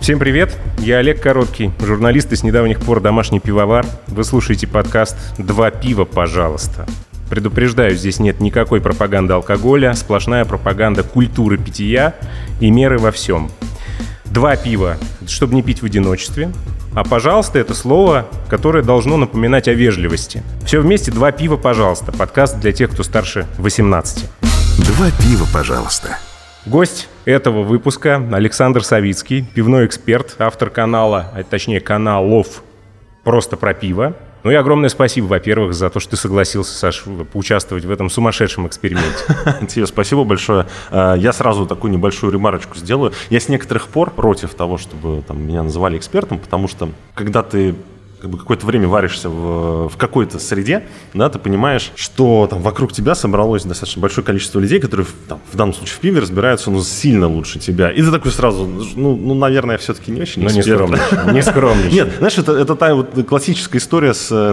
Всем привет, я Олег Короткий, журналист и с недавних пор домашний пивовар. Вы слушаете подкаст «Два пива, пожалуйста». Предупреждаю, здесь нет никакой пропаганды алкоголя, сплошная пропаганда культуры питья и меры во всем. Два пива, чтобы не пить в одиночестве, а «пожалуйста» — это слово, которое должно напоминать о вежливости. Все вместе «Два пива, пожалуйста» — подкаст для тех, кто старше 18. «Два пива, пожалуйста». Гость этого выпуска Александр Савицкий, пивной эксперт, автор канала, а точнее каналов «Просто про пиво». Ну и огромное спасибо, во-первых, за то, что ты согласился, Саш, поучаствовать в этом сумасшедшем эксперименте. Тебе спасибо большое. А, я сразу такую небольшую ремарочку сделаю. Я с некоторых пор против того, чтобы там, меня называли экспертом, потому что когда ты как бы какое-то время варишься в, в какой-то среде, да, ты понимаешь, что там вокруг тебя собралось достаточно большое количество людей, которые там, в данном случае в пиве разбираются ну, сильно лучше тебя. И ты такой сразу, ну, ну наверное, все-таки не очень Ну, не скромнейший. Не скромнейший. Нет, знаешь, это, это та вот классическая история с э,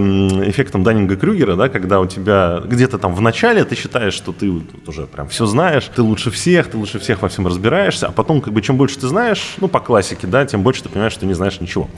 эффектом Даннинга-Крюгера, да, когда у тебя где-то там в начале ты считаешь, что ты вот уже прям все знаешь, ты лучше всех, ты лучше всех во всем разбираешься, а потом, как бы, чем больше ты знаешь, ну, по классике, да, тем больше ты понимаешь, что ты не знаешь ничего.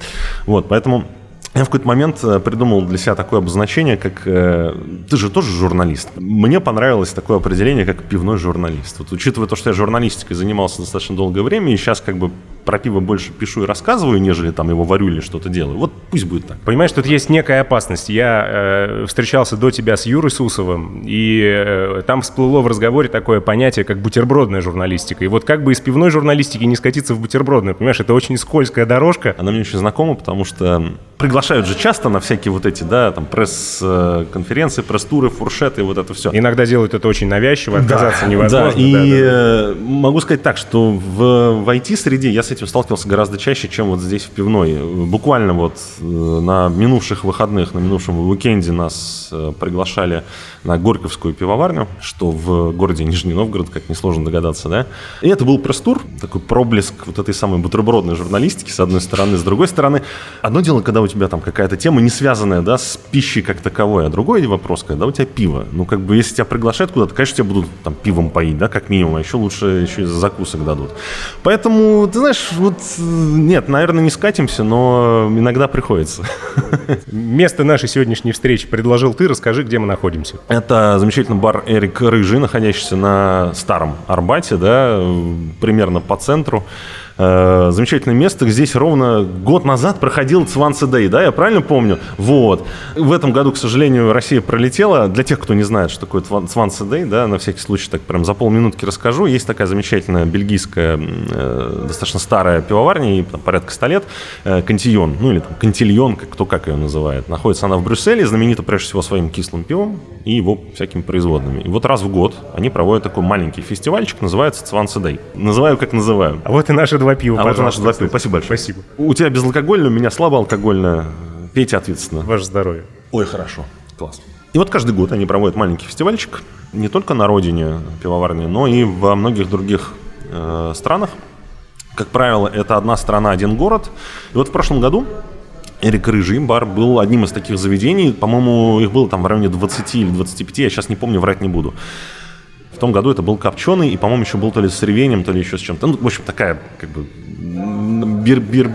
Вот, поэтому я в какой-то момент э, придумал для себя такое обозначение, как... Э, ты же тоже журналист. Мне понравилось такое определение, как пивной журналист. Вот учитывая то, что я журналистикой занимался достаточно долгое время, и сейчас как бы про пиво больше пишу и рассказываю, нежели там его варю или что-то делаю. Вот пусть будет так. Понимаешь, тут есть некая опасность. Я э, встречался до тебя с Юрой Сусовым, и э, там всплыло в разговоре такое понятие, как бутербродная журналистика. И вот как бы из пивной журналистики не скатиться в бутербродную, понимаешь, это очень скользкая дорожка. Она мне очень знакома, потому что приглашают же часто на всякие вот эти, да, там пресс-конференции, пресс-туры, фуршеты, вот это все. Иногда делают это очень навязчиво, отказаться да, невозможно. Да, и да, да, да. могу сказать так, что в, в IT-среде я с этим сталкивался гораздо чаще, чем вот здесь в пивной. Буквально вот э, на минувших выходных, на минувшем уикенде нас э, приглашали на Горьковскую пивоварню, что в городе Нижний Новгород, как несложно догадаться, да. И это был пресс-тур, такой проблеск вот этой самой бутербродной журналистики, с одной стороны. С другой стороны, одно дело, когда у тебя там какая-то тема не связанная, да, с пищей как таковой, а другой вопрос, когда у тебя пиво. Ну, как бы, если тебя приглашают куда-то, конечно, тебя будут там пивом поить, да, как минимум, а еще лучше еще и закусок дадут. Поэтому, ты знаешь, вот, нет, наверное, не скатимся, но иногда приходится. Место нашей сегодняшней встречи предложил ты, расскажи, где мы находимся. Это замечательный бар Эрик Рыжий, находящийся на старом Арбате, да, примерно по центру. Э, замечательное место. Здесь ровно год назад проходил Цванце Дэй, да, я правильно помню? Вот. В этом году, к сожалению, Россия пролетела. Для тех, кто не знает, что такое Цванце Дэй, да, на всякий случай так прям за полминутки расскажу. Есть такая замечательная бельгийская, э, достаточно старая пивоварня, ей там, порядка 100 лет, э, Кантильон, ну или там Кантильон, как, кто как ее называет. Находится она в Брюсселе, знаменита прежде всего своим кислым пивом и его всякими производными. И вот раз в год они проводят такой маленький фестивальчик, называется Цванце Дэй. Называю, как называю. А вот и наши два пива, а вот наши два пива. Спасибо большое. Спасибо. У тебя безалкогольное, у меня слабоалкогольное. Пейте ответственно. Ваше здоровье. Ой, хорошо. Класс. И вот каждый год они проводят маленький фестивальчик, не только на родине пивоварни, но и во многих других э, странах. Как правило, это одна страна, один город. И вот в прошлом году Эрик Рыжий бар был одним из таких заведений. По-моему, их было там в районе 20 или 25, я сейчас не помню, врать не буду. В том году это был копченый, и, по-моему, еще был то ли с ревенем, то ли еще с чем-то. Ну, в общем, такая, как бы, бир-бир,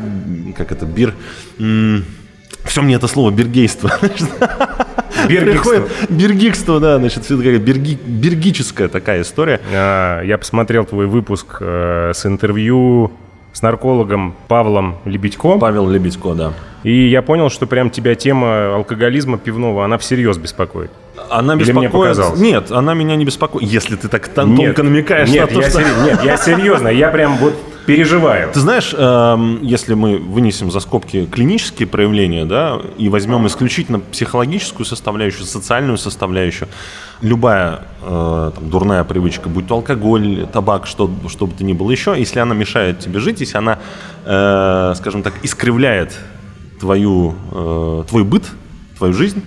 как это, бир... Все мне это слово бергейство. Бергикство. Бергикство, да, значит, все такая берги, бергическая такая история. А, я посмотрел твой выпуск э, с интервью с наркологом Павлом Лебедько. Павел Лебедько, да. И я понял, что прям тебя тема алкоголизма пивного, она всерьез беспокоит. Она Или беспокоит... мне показалось? Нет, она меня не беспокоит. Если ты так тон- Нет, тонко намекаешь нет, на то, я что... сери- Нет, я серьезно, я прям вот переживаю. Ты знаешь, эм, если мы вынесем за скобки клинические проявления, да, и возьмем исключительно психологическую составляющую, социальную составляющую, любая э, там, дурная привычка, будь то алкоголь, табак, что, что бы то ни было еще, если она мешает тебе жить, если она, э, скажем так, искривляет твою, э, твой быт, твою жизнь,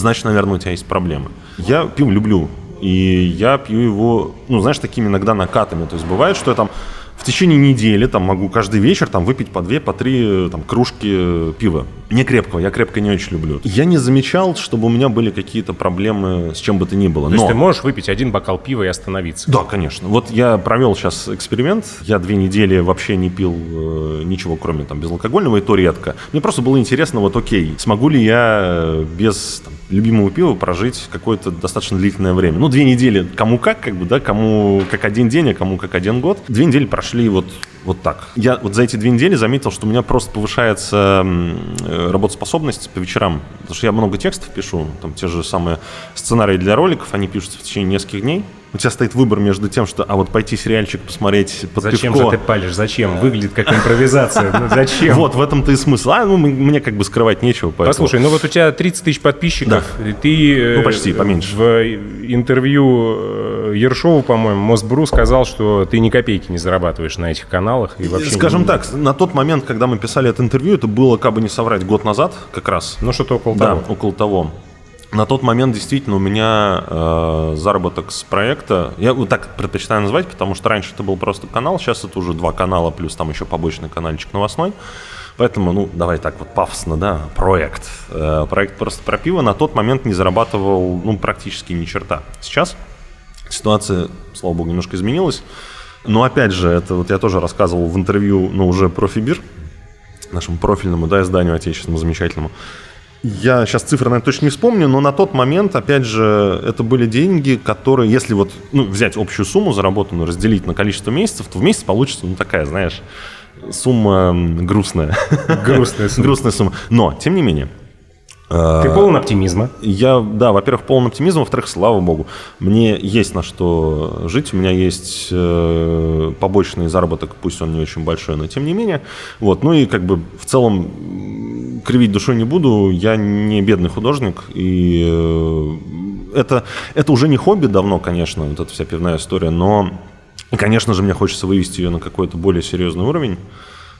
значит, наверное, у тебя есть проблемы. Я пиво люблю, и я пью его, ну, знаешь, такими иногда накатами. То есть бывает, что я там в течение недели там могу каждый вечер там выпить по две, по три там, кружки пива. Не крепкого, я крепко не очень люблю. Я не замечал, чтобы у меня были какие-то проблемы с чем бы то ни было. То Но... есть ты можешь выпить один бокал пива и остановиться? Да, конечно. Вот я провел сейчас эксперимент. Я две недели вообще не пил э, ничего, кроме там безалкогольного, и то редко. Мне просто было интересно, вот окей, смогу ли я э, без там, любимого пива прожить какое-то достаточно длительное время. Ну, две недели, кому как, как бы, да, кому как один день, а кому как один год. Две недели прошли вот, вот так. Я вот за эти две недели заметил, что у меня просто повышается э, работоспособность по вечерам, потому что я много текстов пишу, там те же самые сценарии для роликов, они пишутся в течение нескольких дней у тебя стоит выбор между тем, что, а вот пойти сериальчик посмотреть под Зачем пивко. же ты палишь? Зачем? Выглядит как импровизация. Ну, зачем? Вот, в этом-то и смысл. А, ну, мне как бы скрывать нечего. Поэтому... Послушай, ну вот у тебя 30 тысяч подписчиков. Да. Ты ну, почти, поменьше. в интервью э, Ершову, по-моему, Мосбру сказал, что ты ни копейки не зарабатываешь на этих каналах. И вообще Скажем не... так, на тот момент, когда мы писали это интервью, это было, как бы не соврать, год назад как раз. Ну, что-то около да, того. около того. На тот момент действительно у меня э, заработок с проекта, я вот так предпочитаю называть, потому что раньше это был просто канал, сейчас это уже два канала, плюс там еще побочный каналчик новостной. Поэтому, ну, давай так вот пафосно, да, проект. Э, проект просто про пиво на тот момент не зарабатывал, ну, практически ни черта. Сейчас ситуация, слава богу, немножко изменилась. Но опять же, это вот я тоже рассказывал в интервью, ну, уже про Фибир, нашему профильному, да, изданию отечественному замечательному. Я сейчас цифры, наверное, точно не вспомню, но на тот момент, опять же, это были деньги, которые, если вот ну, взять общую сумму заработанную, разделить на количество месяцев, то в месяц получится, ну, такая, знаешь, сумма грустная. Грустная сумма. Грустная сумма. Но, тем не менее, ты полон оптимизма. Я, да, во-первых, полон оптимизма, во-вторых, слава богу, мне есть на что жить, у меня есть э, побочный заработок, пусть он не очень большой, но тем не менее. Вот, ну и как бы в целом кривить душой не буду, я не бедный художник, и э, это, это уже не хобби давно, конечно, вот эта вся пивная история, но, конечно же, мне хочется вывести ее на какой-то более серьезный уровень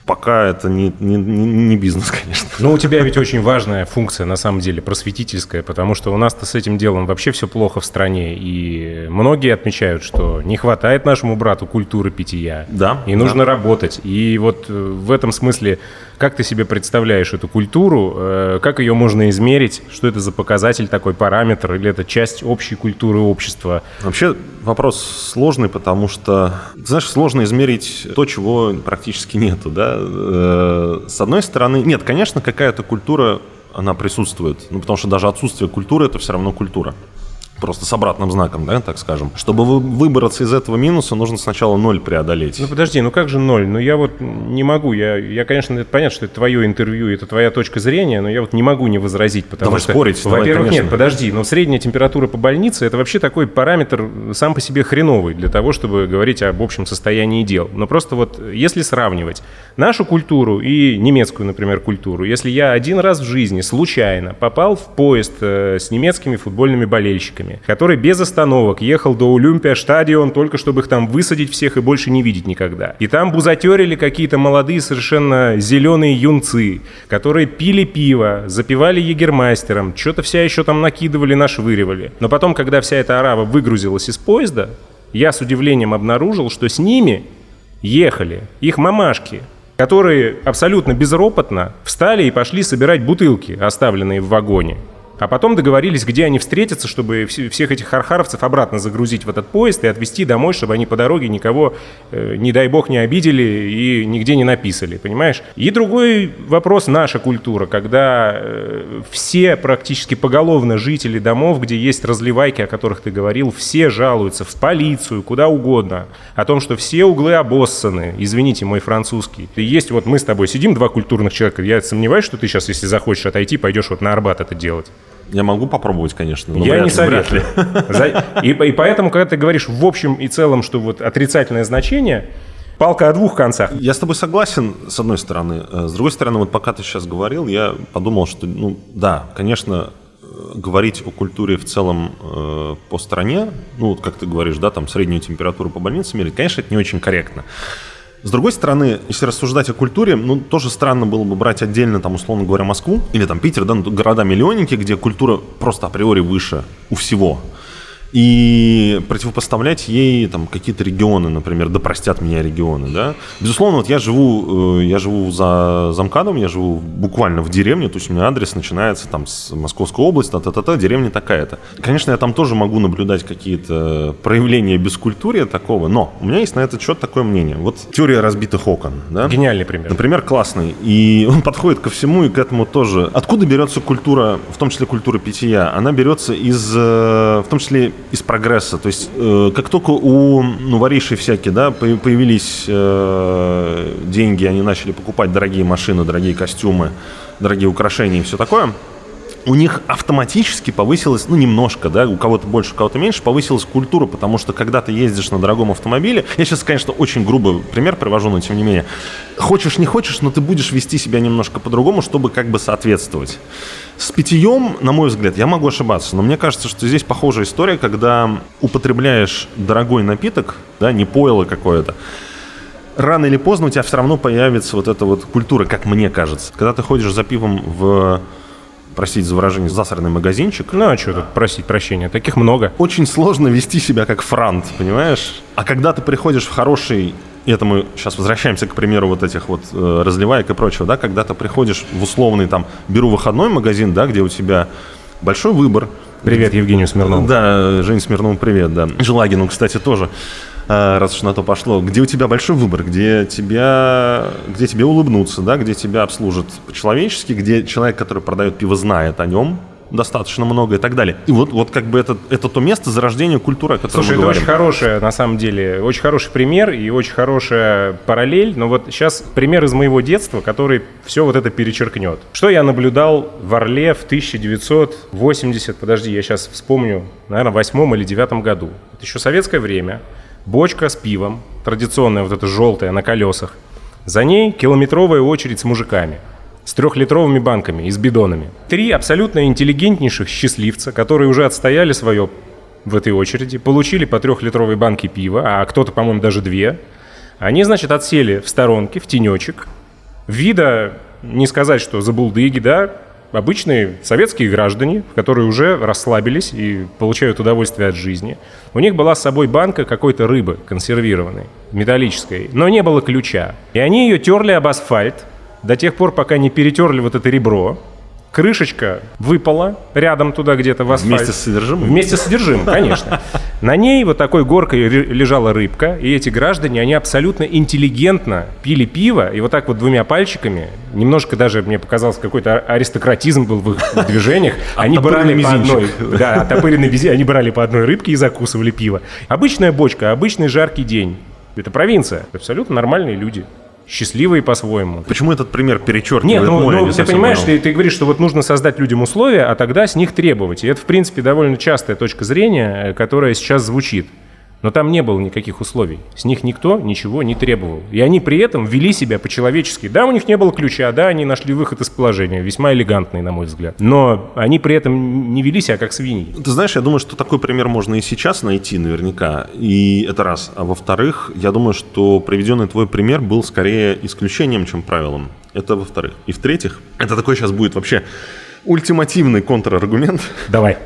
пока это не, не, не бизнес, конечно. Но у тебя ведь очень важная функция, на самом деле, просветительская, потому что у нас-то с этим делом вообще все плохо в стране, и многие отмечают, что не хватает нашему брату культуры питья, да, и нужно да. работать. И вот э, в этом смысле, как ты себе представляешь эту культуру, э, как ее можно измерить, что это за показатель, такой параметр, или это часть общей культуры общества? Вообще вопрос сложный, потому что, знаешь, сложно измерить то, чего практически нету, да, Э, с одной стороны, нет, конечно, какая-то культура, она присутствует. Ну, потому что даже отсутствие культуры – это все равно культура просто с обратным знаком, да, так скажем. Чтобы выбраться из этого минуса, нужно сначала ноль преодолеть. Ну подожди, ну как же ноль? Ну я вот не могу, я, я конечно, это понятно, что это твое интервью, это твоя точка зрения, но я вот не могу не возразить, потому давай что... спорить, Во-первых, нет, подожди, но средняя температура по больнице это вообще такой параметр сам по себе хреновый для того, чтобы говорить об общем состоянии дел. Но просто вот если сравнивать нашу культуру и немецкую, например, культуру, если я один раз в жизни случайно попал в поезд э, с немецкими футбольными болельщиками, ребятами, который без остановок ехал до Олимпия стадион только чтобы их там высадить всех и больше не видеть никогда. И там бузатерили какие-то молодые совершенно зеленые юнцы, которые пили пиво, запивали егермастером, что-то вся еще там накидывали, нашвыривали. Но потом, когда вся эта арава выгрузилась из поезда, я с удивлением обнаружил, что с ними ехали их мамашки, которые абсолютно безропотно встали и пошли собирать бутылки, оставленные в вагоне. А потом договорились, где они встретятся, чтобы всех этих хархаровцев обратно загрузить в этот поезд и отвезти домой, чтобы они по дороге никого, э, не дай бог, не обидели и нигде не написали, понимаешь? И другой вопрос – наша культура, когда э, все практически поголовно жители домов, где есть разливайки, о которых ты говорил, все жалуются в полицию, куда угодно, о том, что все углы обоссаны, извините, мой французский. И есть вот мы с тобой сидим, два культурных человека, я сомневаюсь, что ты сейчас, если захочешь отойти, пойдешь вот на Арбат это делать. Я могу попробовать, конечно. Но я не советую. И, и поэтому, когда ты говоришь в общем и целом, что вот отрицательное значение, палка о двух концах. Я с тобой согласен, с одной стороны. Э, с другой стороны, вот пока ты сейчас говорил, я подумал, что, ну, да, конечно, э, говорить о культуре в целом э, по стране, ну, вот как ты говоришь, да, там среднюю температуру по больнице мерить, конечно, это не очень корректно. С другой стороны, если рассуждать о культуре, ну, тоже странно было бы брать отдельно, там, условно говоря, Москву или там Питер, да, ну, города-миллионники, где культура просто априори выше у всего. И противопоставлять ей там какие-то регионы, например, да простят меня регионы, да. Безусловно, вот я живу, э, я живу за замкадом, я живу буквально в деревне, то есть у меня адрес начинается там с Московской области, та-та-та, деревня такая-то. Конечно, я там тоже могу наблюдать какие-то проявления бескультурия такого, но у меня есть на этот счет такое мнение. Вот теория разбитых окон, да. Гениальный пример. Например, классный. И он подходит ко всему и к этому тоже. Откуда берется культура, в том числе культура питья? Она берется из, э, в том числе из прогресса. То есть, э, как только у ну, воришей всякие, да, появились э, деньги, они начали покупать дорогие машины, дорогие костюмы, дорогие украшения и все такое, у них автоматически повысилась, ну, немножко, да, у кого-то больше, у кого-то меньше, повысилась культура, потому что когда ты ездишь на дорогом автомобиле, я сейчас, конечно, очень грубый пример привожу, но тем не менее, хочешь, не хочешь, но ты будешь вести себя немножко по-другому, чтобы как бы соответствовать. С питьем, на мой взгляд, я могу ошибаться, но мне кажется, что здесь похожая история, когда употребляешь дорогой напиток, да, не пойло какое-то, рано или поздно у тебя все равно появится вот эта вот культура, как мне кажется. Когда ты ходишь за пивом в простите за выражение, засранный магазинчик. Ну, а что тут просить прощения? Таких много. Очень сложно вести себя как франт, понимаешь? А когда ты приходишь в хороший и это мы сейчас возвращаемся к примеру вот этих вот э, разливаек и прочего, да, когда ты приходишь в условный там, беру выходной магазин, да, где у тебя большой выбор. Привет Евгению Смирнову. Да, Жене Смирнову привет, да. Желагину, кстати, тоже. А, раз уж на то пошло, где у тебя большой выбор, где тебя, где тебе улыбнуться, да, где тебя обслужат по-человечески, где человек, который продает пиво, знает о нем, достаточно много и так далее. И вот, вот как бы это, это то место зарождения культуры, о котором Слушай, мы это говорим. очень хорошая, на самом деле, очень хороший пример и очень хорошая параллель. Но вот сейчас пример из моего детства, который все вот это перечеркнет. Что я наблюдал в Орле в 1980, подожди, я сейчас вспомню, наверное, в восьмом или девятом году. Это еще советское время бочка с пивом, традиционная вот эта желтая на колесах. За ней километровая очередь с мужиками, с трехлитровыми банками и с бидонами. Три абсолютно интеллигентнейших счастливца, которые уже отстояли свое в этой очереди, получили по трехлитровой банке пива, а кто-то, по-моему, даже две. Они, значит, отсели в сторонке, в тенечек. Вида, не сказать, что за булдыги, да, обычные советские граждане, которые уже расслабились и получают удовольствие от жизни. У них была с собой банка какой-то рыбы консервированной, металлической, но не было ключа. И они ее терли об асфальт до тех пор, пока не перетерли вот это ребро, крышечка выпала рядом туда где-то в асфальт. Вместе с содержимым? Вместе с содержимым, конечно. На ней вот такой горкой лежала рыбка, и эти граждане, они абсолютно интеллигентно пили пиво, и вот так вот двумя пальчиками, немножко даже, мне показалось, какой-то аристократизм был в их движениях, они брали по одной, да, оттопыренный мизинчик, они брали по одной рыбке и закусывали пиво. Обычная бочка, обычный жаркий день. Это провинция, абсолютно нормальные люди счастливые по-своему. Почему этот пример перечеркивает Нет, ну, мой, ну не ты понимаешь, ты, ты говоришь, что вот нужно создать людям условия, а тогда с них требовать. И это, в принципе, довольно частая точка зрения, которая сейчас звучит. Но там не было никаких условий. С них никто ничего не требовал. И они при этом вели себя по-человечески. Да, у них не было ключа, да, они нашли выход из положения. Весьма элегантный, на мой взгляд. Но они при этом не вели себя как свиньи. Ты знаешь, я думаю, что такой пример можно и сейчас найти наверняка. И это раз. А во-вторых, я думаю, что приведенный твой пример был скорее исключением, чем правилом. Это во-вторых. И в-третьих, это такой сейчас будет вообще ультимативный контраргумент. Давай.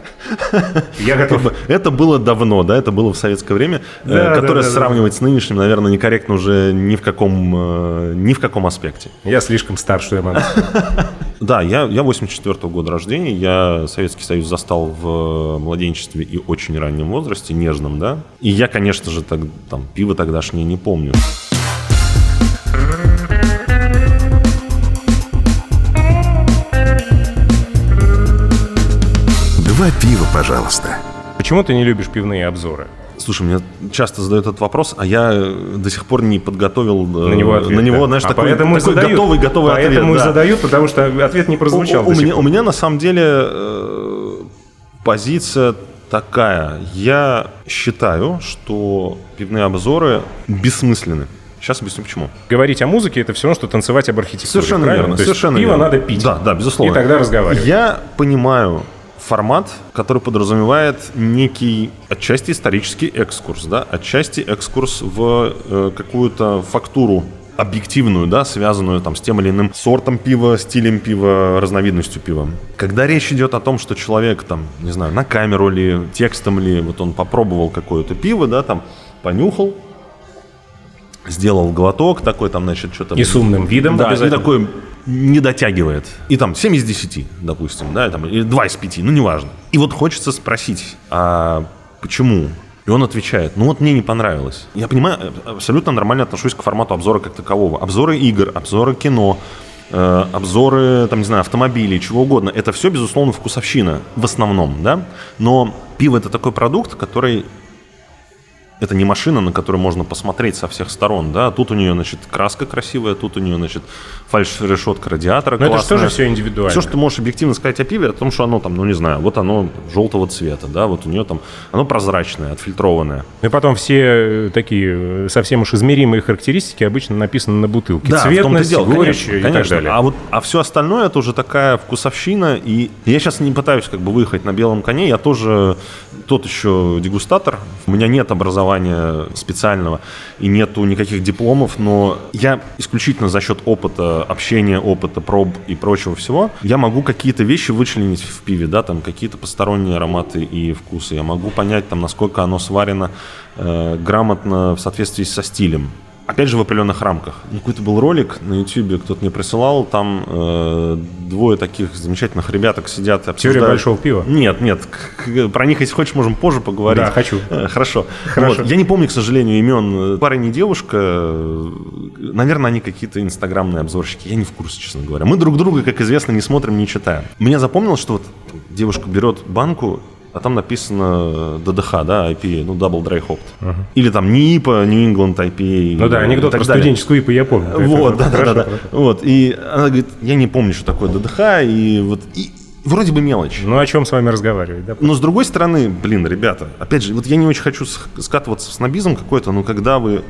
Я готов. Это было давно, да, это было в советское время, Да, э, которое да, да, сравнивать с нынешним, наверное, некорректно уже ни в каком, э, ни в каком аспекте. Я слишком стар, что я могу. Да, я, я 84 -го года рождения, я Советский Союз застал в младенчестве и очень раннем возрасте, нежном, да. И я, конечно же, так, там, пиво тогдашнее не помню. Пожалуйста. Почему ты не любишь пивные обзоры? Слушай, мне часто задают этот вопрос, а я э, до сих пор не подготовил э, На него ответ. на него, да. знаешь, А такой, поэтому такой задают. готовый, готовый Поэтому ответ. и да. задают, потому что ответ не прозвучал. У, у меня, у меня на самом деле э, позиция такая. Я считаю, что пивные обзоры бессмысленны. Сейчас объясню почему. Говорить о музыке это все равно, что танцевать об архитектуре. Совершенно правильно? верно. То совершенно пиво верно. надо пить. Да, да, безусловно. И тогда разговаривать. Я понимаю формат, который подразумевает некий отчасти исторический экскурс, да, отчасти экскурс в э, какую-то фактуру объективную, да, связанную там с тем или иным сортом пива, стилем пива, разновидностью пива. Когда речь идет о том, что человек там, не знаю, на камеру ли, текстом ли, вот он попробовал какое-то пиво, да, там, понюхал, сделал глоток такой там, значит, что-то... И с умным видом Да, и такой не дотягивает. И там 7 из 10, допустим, да, там, или 2 из 5, ну, неважно. И вот хочется спросить, а почему? И он отвечает, ну вот мне не понравилось. Я понимаю, абсолютно нормально отношусь к формату обзора как такового. Обзоры игр, обзоры кино, э, обзоры, там, не знаю, автомобилей, чего угодно. Это все, безусловно, вкусовщина в основном, да. Но пиво это такой продукт, который это не машина, на которую можно посмотреть со всех сторон, да, тут у нее, значит, краска красивая, тут у нее, значит, фальш-решетка радиатора Но классная. это же тоже все индивидуально. Все, что ты можешь объективно сказать о пиве, о том, что оно там, ну не знаю, вот оно желтого цвета, да, вот у нее там, оно прозрачное, отфильтрованное. Ну и потом все э, такие э, совсем уж измеримые характеристики обычно написаны на бутылке. Да, Цветность, дело, горечь конечно, и конечно. так далее. А вот, а все остальное это уже такая вкусовщина, и я сейчас не пытаюсь как бы выехать на белом коне, я тоже тот еще дегустатор, у меня нет образования специального и нету никаких дипломов, но я исключительно за счет опыта общения, опыта проб и прочего всего, я могу какие-то вещи вычленить в пиве, да, там какие-то посторонние ароматы и вкусы, я могу понять там, насколько оно сварено э, грамотно в соответствии со стилем. Опять же, в определенных рамках. Какой-то был ролик на YouTube, кто-то мне присылал, там э, двое таких замечательных ребяток сидят обсуждают... Теория большого пива. Нет, нет, про них, если хочешь, можем позже поговорить. Да, хочу. Э, Хорошо. Хорошо. Вот. Я не помню, к сожалению, имен. Парень и девушка. Наверное, они какие-то инстаграмные обзорщики. Я не в курсе, честно говоря. Мы друг друга, как известно, не смотрим, не читаем. Мне запомнилось, что вот девушка берет банку, а там написано ДДХ, да, IPA, ну, Double Dry Hopped. Или там НИПа, New England IPA. Ну да, анекдот про студенческую ИПу я помню. Вот, да, да, да. Вот, и она говорит, я не помню, что такое ДДХ, и вот, и вроде бы мелочь. Ну о чем с вами разговаривать, да? Но с другой стороны, блин, ребята, опять же, вот я не очень хочу скатываться в снобизм какой-то, но когда вы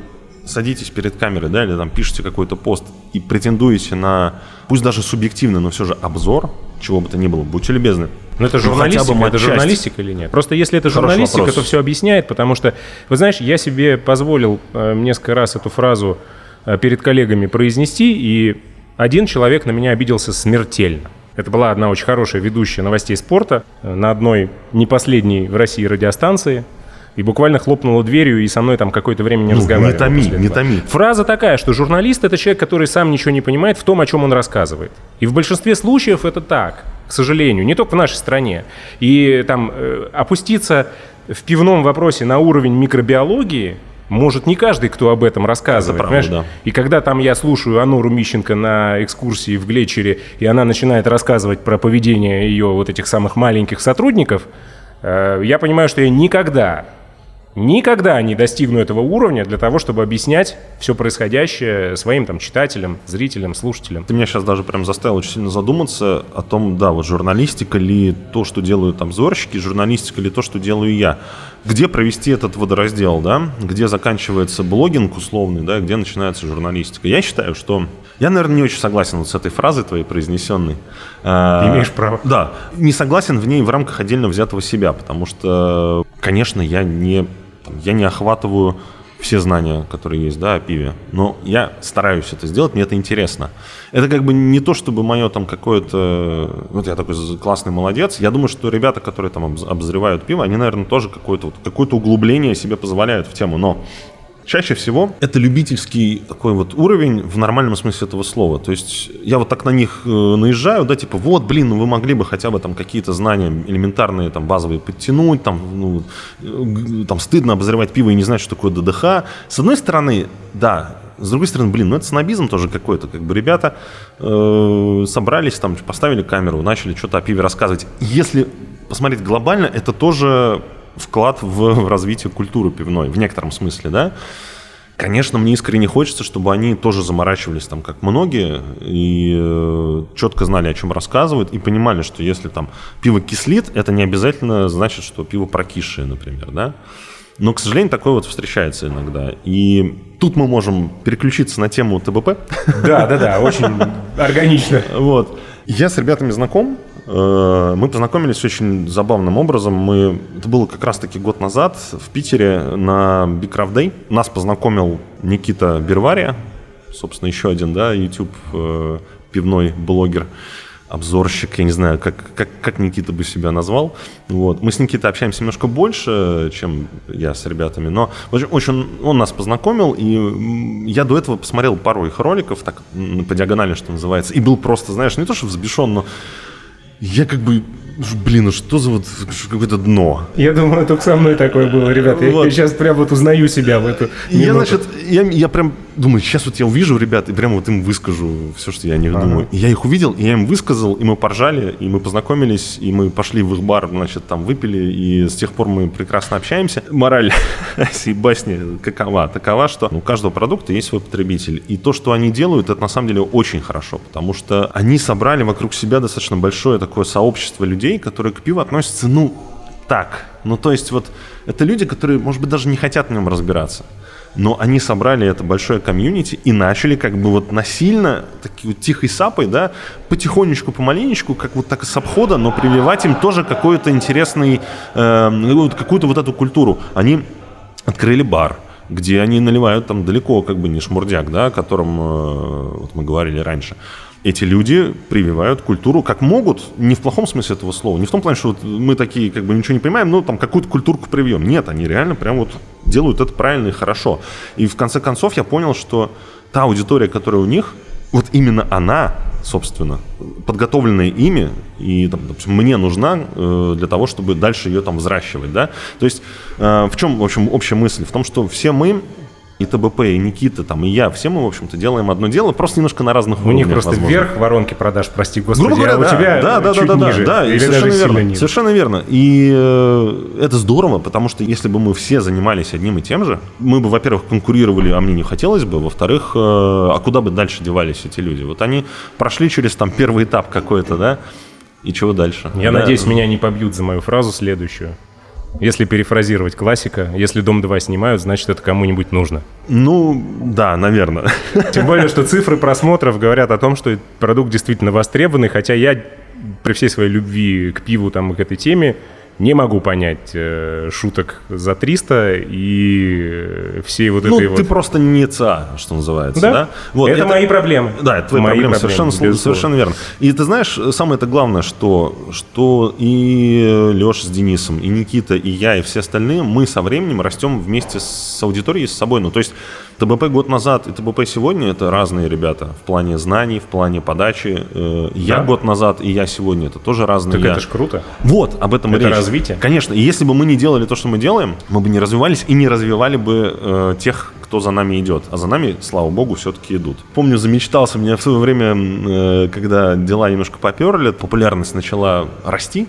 садитесь перед камерой, да, или там пишете какой-то пост и претендуете на, пусть даже субъективно, но все же обзор, чего бы то ни было, будьте любезны. Ну это Ну, журналистика, бы это матчасть. журналистика или нет? Просто если это Хороший журналистика, вопрос. то все объясняет, потому что, вы знаешь, я себе позволил э, несколько раз эту фразу э, перед коллегами произнести, и один человек на меня обиделся смертельно. Это была одна очень хорошая ведущая новостей спорта э, на одной не последней в России радиостанции. И буквально хлопнула дверью и со мной там какое-то время не Ну, разговаривала. не томи, не томи. Фраза такая, что журналист это человек, который сам ничего не понимает в том, о чем он рассказывает. И в большинстве случаев это так, к сожалению, не только в нашей стране. И там э, опуститься в пивном вопросе на уровень микробиологии может не каждый, кто об этом рассказывает. Это правда, понимаешь? да. И когда там я слушаю Ануру Мищенко на экскурсии в Глечере, и она начинает рассказывать про поведение ее вот этих самых маленьких сотрудников, э, я понимаю, что я никогда Никогда не достигну этого уровня для того, чтобы объяснять все происходящее своим там читателям, зрителям, слушателям. Ты меня сейчас даже прям заставил очень сильно задуматься о том, да, вот журналистика ли то, что делают там зорщики, журналистика ли то, что делаю я. Где провести этот водораздел, да? Где заканчивается блогинг условный, да, где начинается журналистика. Я считаю, что... Я, наверное, не очень согласен вот с этой фразой твоей произнесенной. А, Имеешь право. Да. Не согласен в ней в рамках отдельно взятого себя, потому что, конечно, я не, там, я не охватываю все знания, которые есть, да, о пиве. Но я стараюсь это сделать, мне это интересно. Это как бы не то, чтобы мое там какое-то... Вот я такой классный молодец. Я думаю, что ребята, которые там обозревают пиво, они, наверное, тоже какое-то вот, какое-то углубление себе позволяют в тему. Но Чаще всего это любительский такой вот уровень в нормальном смысле этого слова. То есть я вот так на них э, наезжаю, да, типа, вот, блин, ну вы могли бы хотя бы там какие-то знания элементарные, там, базовые подтянуть, там, ну, там стыдно обозревать пиво и не знать, что такое ДДХ. С одной стороны, да, с другой стороны, блин, ну это снобизм тоже какой-то. Как бы ребята э, собрались, там, поставили камеру, начали что-то о пиве рассказывать. Если посмотреть глобально, это тоже вклад в развитие культуры пивной, в некотором смысле, да. Конечно, мне искренне хочется, чтобы они тоже заморачивались там, как многие, и э, четко знали, о чем рассказывают, и понимали, что если там пиво кислит, это не обязательно значит, что пиво прокисшее, например, да. Но, к сожалению, такое вот встречается иногда. И тут мы можем переключиться на тему ТБП. Да, да, да, очень органично. Вот. Я с ребятами знаком. Э, Мы познакомились очень забавным образом. Мы, это было как раз-таки год назад в Питере на Big Craft Day. Нас познакомил Никита Бервария, собственно, еще один, да, YouTube э, пивной блогер обзорщик, я не знаю, как, как, как Никита бы себя назвал. Вот. Мы с Никитой общаемся немножко больше, чем я с ребятами, но очень, очень он нас познакомил, и я до этого посмотрел пару их роликов, так по диагонали, что называется, и был просто, знаешь, не то что взбешен, но я как бы Блин, ну что за вот какое-то дно? Я думаю, только со мной такое было, ребята. Вот. Я, я сейчас прям вот узнаю себя в эту минуту. Я, значит, я, я прям думаю, сейчас вот я увижу ребят и прямо вот им выскажу все, что я о них ага. думаю. И я их увидел, и я им высказал, и мы поржали, и мы познакомились, и мы пошли в их бар, значит, там выпили, и с тех пор мы прекрасно общаемся. Мораль всей басни какова? Такова, что у каждого продукта есть свой потребитель. И то, что они делают, это на самом деле очень хорошо, потому что они собрали вокруг себя достаточно большое такое сообщество людей, которые к пиву относятся, ну, так. Ну, то есть вот это люди, которые, может быть, даже не хотят в нем разбираться но они собрали это большое комьюнити и начали как бы вот насильно, такой вот тихой сапой, да, потихонечку, помаленечку, как вот так с обхода, но прививать им тоже какой-то интересный, э, какую-то вот эту культуру. Они открыли бар, где они наливают там далеко как бы не шмурдяк, да, о котором э, вот мы говорили раньше, эти люди прививают культуру как могут, не в плохом смысле этого слова, не в том плане, что вот мы такие как бы ничего не понимаем, но там какую-то культурку привьем. Нет, они реально прям вот делают это правильно и хорошо. И в конце концов я понял, что та аудитория, которая у них, вот именно она, собственно, подготовленная ими, и допустим, мне нужна э, для того, чтобы дальше ее там взращивать, да. То есть э, в чем, в общем, общая мысль? В том, что все мы и ТБП, и Никита, там, и я, все мы, в общем-то, делаем одно дело, просто немножко на разных уровнях. У них просто возможно. вверх воронки продаж, прости господи, Грубо говоря, а да, у тебя да, да, чуть да, да, ниже. Да, или совершенно даже верно. Ниже. Совершенно верно. И э, это здорово, потому что если бы мы все занимались одним и тем же, мы бы, во-первых, конкурировали, а мне не хотелось бы, во-вторых, э, а куда бы дальше девались эти люди? Вот они прошли через там первый этап какой-то, да, и чего дальше? Я да. надеюсь, меня не побьют за мою фразу следующую. Если перефразировать классика, если «Дом-2» снимают, значит, это кому-нибудь нужно. Ну, да, наверное. Тем более, что цифры просмотров говорят о том, что продукт действительно востребованный, хотя я при всей своей любви к пиву там, и к этой теме не могу понять э, шуток за 300 и всей вот ну, этой ты вот... просто не ЦА, что называется, да? да? Вот, это, это мои проблемы. Да, это твои мои проблемы, проблемы совершенно, совершенно верно. И ты знаешь, самое это главное, что, что и Леша с Денисом, и Никита, и я, и все остальные, мы со временем растем вместе с аудиторией, с собой. Ну, то есть ТБП год назад и ТБП сегодня это разные ребята в плане знаний, в плане подачи. Э, я да? год назад и я сегодня это тоже разные. Так я. это ж круто. Вот, об этом это речь. Развитие. Конечно, и если бы мы не делали то, что мы делаем, мы бы не развивались и не развивали бы э, тех, кто за нами идет. А за нами, слава богу, все-таки идут. Помню, замечтался меня в свое время, э, когда дела немножко поперли, популярность начала расти.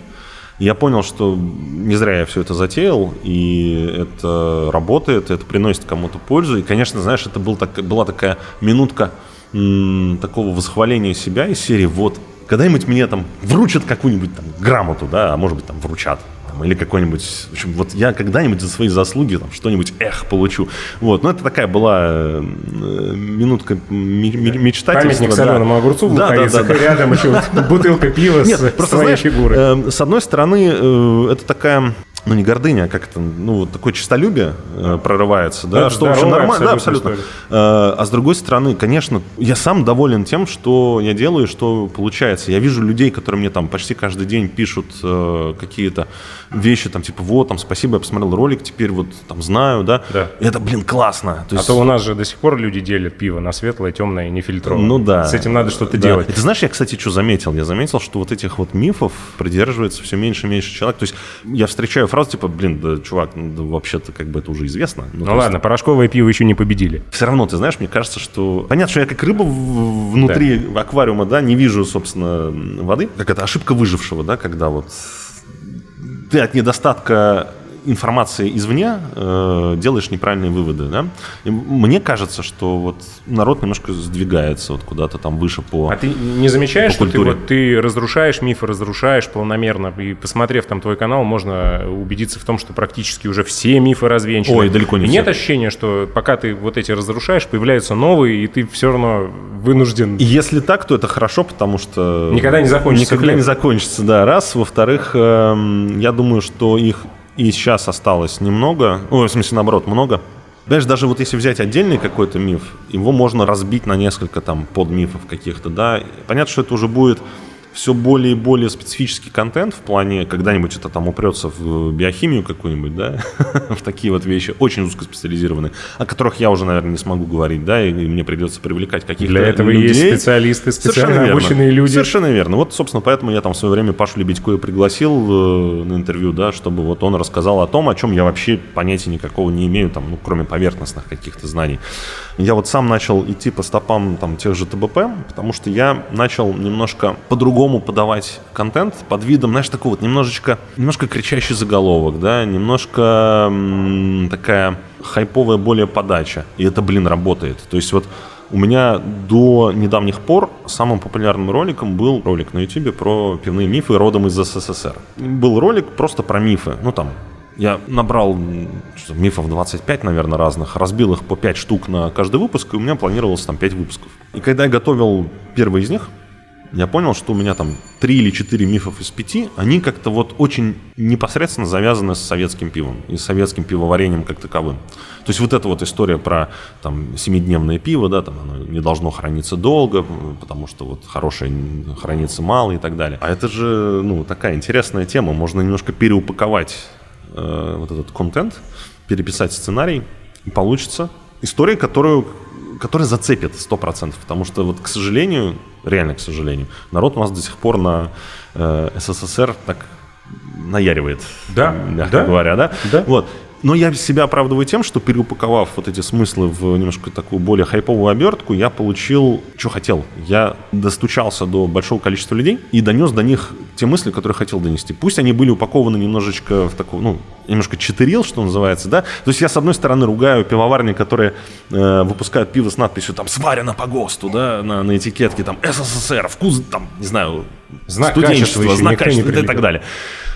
Я понял, что не зря я все это затеял, и это работает, это приносит кому-то пользу. И, конечно, знаешь, это был так, была такая минутка м- такого восхваления себя из серии «Вот, когда-нибудь мне там вручат какую-нибудь там грамоту, да, а может быть там вручат, там, или какой-нибудь, в общем, вот я когда-нибудь за свои заслуги там что-нибудь, эх, получу. Вот, но это такая была э, минутка мечтательства. Памятник да. соленому огурцу да, да, да, да. рядом еще бутылка пива Нет, с просто, знаешь, фигурой. Э, с одной стороны, э, это такая ну не гордыня, а как это, ну вот такое честолюбие э, прорывается, да, что вообще нормально, да, абсолютно. Э, а с другой стороны, конечно, я сам доволен тем, что я делаю, что получается. Я вижу людей, которые мне там почти каждый день пишут э, какие-то вещи, там типа вот, там спасибо, я посмотрел ролик, теперь вот там знаю, да. да. Это, блин, классно. То есть... А то у нас же до сих пор люди делят пиво на светлое, темное и нефильтрованное. Ну да. С этим надо что-то да. делать. И ты знаешь, я, кстати, что заметил? Я заметил, что вот этих вот мифов придерживается все меньше и меньше человек. То есть я встречаю фразу типа, блин, да, чувак, ну, да, вообще-то как бы это уже известно. Ну, ну ладно, есть... порошковое пиво еще не победили. Все равно, ты знаешь, мне кажется, что... Понятно, что я как рыба внутри да. аквариума, да, не вижу, собственно, воды. Как это ошибка выжившего, да, когда вот ты от недостатка информации извне э, делаешь неправильные выводы. Да? И мне кажется, что вот народ немножко сдвигается вот куда-то там выше по А ты не замечаешь, что ты, вот, ты разрушаешь мифы, разрушаешь полномерно, и посмотрев там твой канал, можно убедиться в том, что практически уже все мифы развенчаны. Ой, далеко не и все. нет ощущения, что пока ты вот эти разрушаешь, появляются новые, и ты все равно вынужден... И если так, то это хорошо, потому что... Никогда не закончится Никогда хлеб. не закончится, да, раз. Во-вторых, э, я думаю, что их и сейчас осталось немного, ой, в смысле, наоборот, много. Понимаешь, даже вот если взять отдельный какой-то миф, его можно разбить на несколько там подмифов каких-то, да. Понятно, что это уже будет все более и более специфический контент в плане, когда-нибудь это там упрется в биохимию какую-нибудь, да, в такие вот вещи, очень узкоспециализированные, о которых я уже, наверное, не смогу говорить, да, и мне придется привлекать каких-то Для этого людей. есть специалисты, специально обученные люди. Совершенно верно. Вот, собственно, поэтому я там в свое время Пашу Лебедько и пригласил э, на интервью, да, чтобы вот он рассказал о том, о чем я вообще понятия никакого не имею, там, ну, кроме поверхностных каких-то знаний. Я вот сам начал идти по стопам там тех же ТБП, потому что я начал немножко по-другому подавать контент под видом, знаешь, такого вот немножечко, немножко кричащий заголовок, да, немножко м, такая хайповая более подача. И это, блин, работает. То есть вот у меня до недавних пор самым популярным роликом был ролик на YouTube про пивные мифы родом из СССР. Был ролик просто про мифы. Ну там я набрал мифов 25, наверное, разных, разбил их по 5 штук на каждый выпуск, и у меня планировалось там 5 выпусков. И когда я готовил первый из них, я понял, что у меня там 3 или 4 мифов из 5, они как-то вот очень непосредственно завязаны с советским пивом и с советским пивоварением как таковым. То есть вот эта вот история про там семидневное пиво, да, там оно не должно храниться долго, потому что вот хорошее хранится мало и так далее. А это же, ну, такая интересная тема, можно немножко переупаковать э, вот этот контент, переписать сценарий, и получится история, которую, которая зацепит 100%. Потому что, вот, к сожалению, реально к сожалению, народ у нас до сих пор на э, СССР так наяривает, Да, мягко да, говоря, да? да. Вот. Но я себя оправдываю тем, что переупаковав вот эти смыслы в немножко такую более хайповую обертку, я получил, что хотел. Я достучался до большого количества людей и донес до них те мысли, которые хотел донести. Пусть они были упакованы немножечко в такую, ну, немножко читерил, что называется, да. То есть я, с одной стороны, ругаю пивоварни, которые э, выпускают пиво с надписью там «Сварено по ГОСТу», да, на, на этикетке, там «СССР», вкус, там, не знаю, Знак студенчества, качества знак качества и так далее.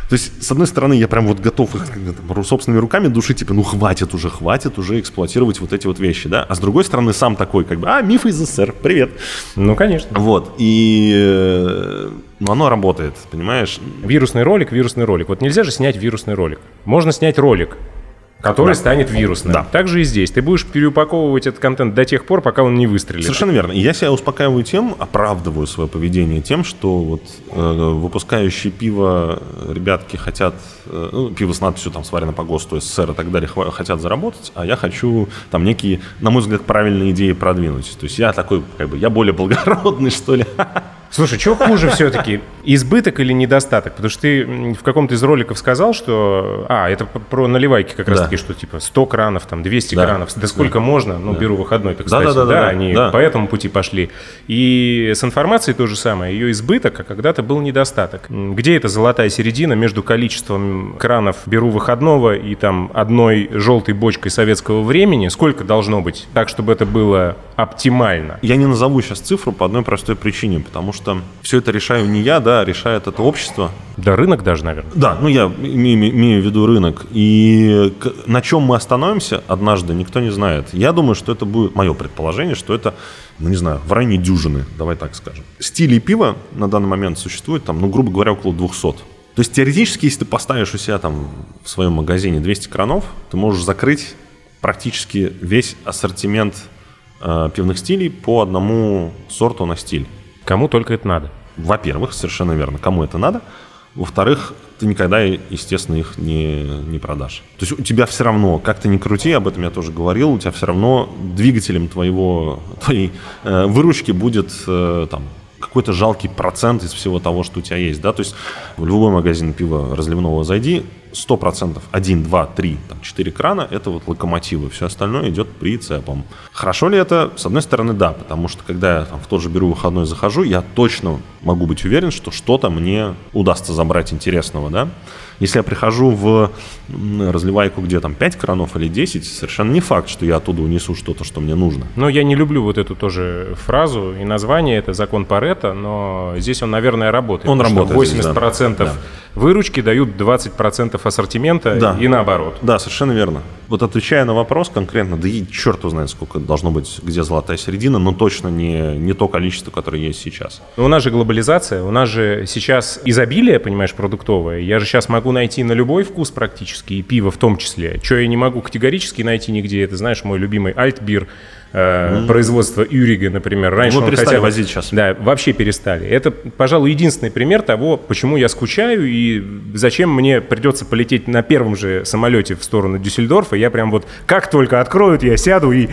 То есть, с одной стороны, я прям вот готов их там, собственными руками душить, типа, ну хватит уже, хватит уже эксплуатировать вот эти вот вещи, да. А с другой стороны, сам такой, как бы, а, мифы из СССР, привет. Ну, конечно. Вот, и э, ну, оно работает, понимаешь? Вирусный ролик, вирусный ролик. Вот нельзя же снять вирусный ролик. Можно снять ролик, который Да. станет вирусным. Да. Так же и здесь. Ты будешь переупаковывать этот контент до тех пор, пока он не выстрелит. Совершенно верно. И я себя успокаиваю тем, оправдываю свое поведение тем, что вот э, выпускающие пиво ребятки хотят, э, ну, пиво с надписью там сварено по ГОСТу, СССР и так далее, хва- хотят заработать, а я хочу там некие, на мой взгляд, правильные идеи продвинуть. То есть я такой, как бы, я более благородный, что ли. Слушай, что хуже все-таки, избыток или недостаток? Потому что ты в каком-то из роликов сказал, что... А, это про наливайки как Да. раз-таки, что типа 100 кранов, там 200 Да. кранов. Да сколько можно? Ну, беру выходной-то, кстати. Да-да-да-да-да. они Да. по этому пути пошли. И с информацией то же самое. Ее избыток, а когда-то был недостаток. Где эта золотая середина между количеством кранов беру выходного и там одной желтой бочкой советского времени? Сколько должно быть так, чтобы это было оптимально? Я не назову сейчас цифру по одной простой причине, потому что все это решаю не я, да, решает это общество. Да рынок даже, наверное. Да, ну я имею, имею в виду рынок. И на чем мы остановимся однажды, никто не знает. Я думаю, что это будет, мое предположение, что это, ну не знаю, в районе дюжины, давай так скажем. Стилей пива на данный момент существует там, ну грубо говоря, около 200. То есть теоретически, если ты поставишь у себя там в своем магазине 200 кранов, ты можешь закрыть практически весь ассортимент э, пивных стилей по одному сорту на стиль. Кому только это надо. Во-первых, совершенно верно, кому это надо. Во-вторых, ты никогда, естественно, их не, не продашь. То есть у тебя все равно, как ты ни крути, об этом я тоже говорил, у тебя все равно двигателем твоего, твоей э, выручки будет э, там какой-то жалкий процент из всего того, что у тебя есть, да, то есть в любой магазин пива разливного зайди, 100%, 1, 2, 3, там, 4 крана – это вот локомотивы, все остальное идет прицепом. Хорошо ли это? С одной стороны, да, потому что когда я там, в тот же беру выходной захожу, я точно могу быть уверен, что что-то мне удастся забрать интересного, да. Если я прихожу в разливайку, где там 5 кранов или 10, совершенно не факт, что я оттуда унесу что-то, что мне нужно. Но я не люблю вот эту тоже фразу и название, это закон Паретта, но здесь он, наверное, работает. Он работает здесь, да. 80% Да. выручки дают 20% ассортимента Да. и наоборот. Да, совершенно верно. Вот отвечая на вопрос конкретно, да и черт знает, сколько должно быть, где золотая середина, но точно не, не то количество, которое есть сейчас. Но у нас же глобализация, у нас же сейчас изобилие, понимаешь, продуктовое. Я же сейчас могу найти на любой вкус практически, и пиво в том числе. Что я не могу категорически найти нигде, это, знаешь, мой любимый альтбир, э, производства Юрига, например. Раньше Его он перестали хотя бы- возить сейчас. Да, вообще перестали. Это, пожалуй, единственный пример того, почему я скучаю и зачем мне придется полететь на первом же самолете в сторону Дюссельдорфа. Я прям вот, как только откроют, я сяду и...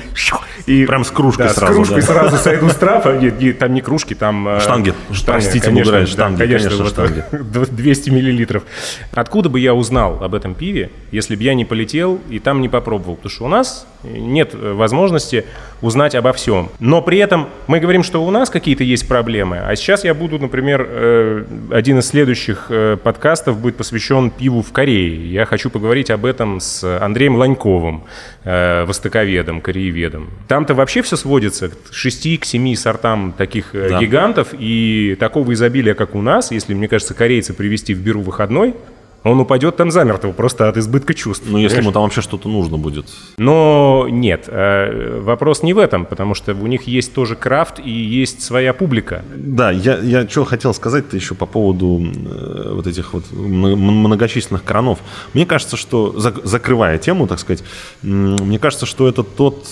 и Прям с кружкой да, сразу, с кружкой да. сразу сойду с трапа. Нет, нет, там не кружки, там... э, Штанги. Простите, конечно, да, штанги, конечно, конечно, вот штанги. 200 миллилитров. Откуда бы я узнал об этом пиве, если бы я не полетел и там не попробовал? Потому что у нас нет э, возможности узнать обо всем. Но при этом мы говорим, что у нас какие-то есть проблемы. А сейчас я буду, например, э, один из следующих э, подкастов будет посвящен пиву в Корее. Я хочу поговорить об этом с Андреем Ланьковым, э, востоковедом, корееведом. Там-то вообще все сводится к 6 к 7 сортам таких Да. гигантов, и такого изобилия, как у нас, если, мне кажется, корейца привести в Беру выходной, он упадет там замертво, просто от избытка чувств. Ну, если ему там вообще что-то нужно будет. Но нет, э, вопрос не в этом, потому что у них есть тоже крафт и есть своя публика. Да, я, я что хотел сказать-то еще по поводу э, вот этих вот многочисленных кранов. Мне кажется, что, зак- закрывая тему, так сказать, мне кажется, что это тот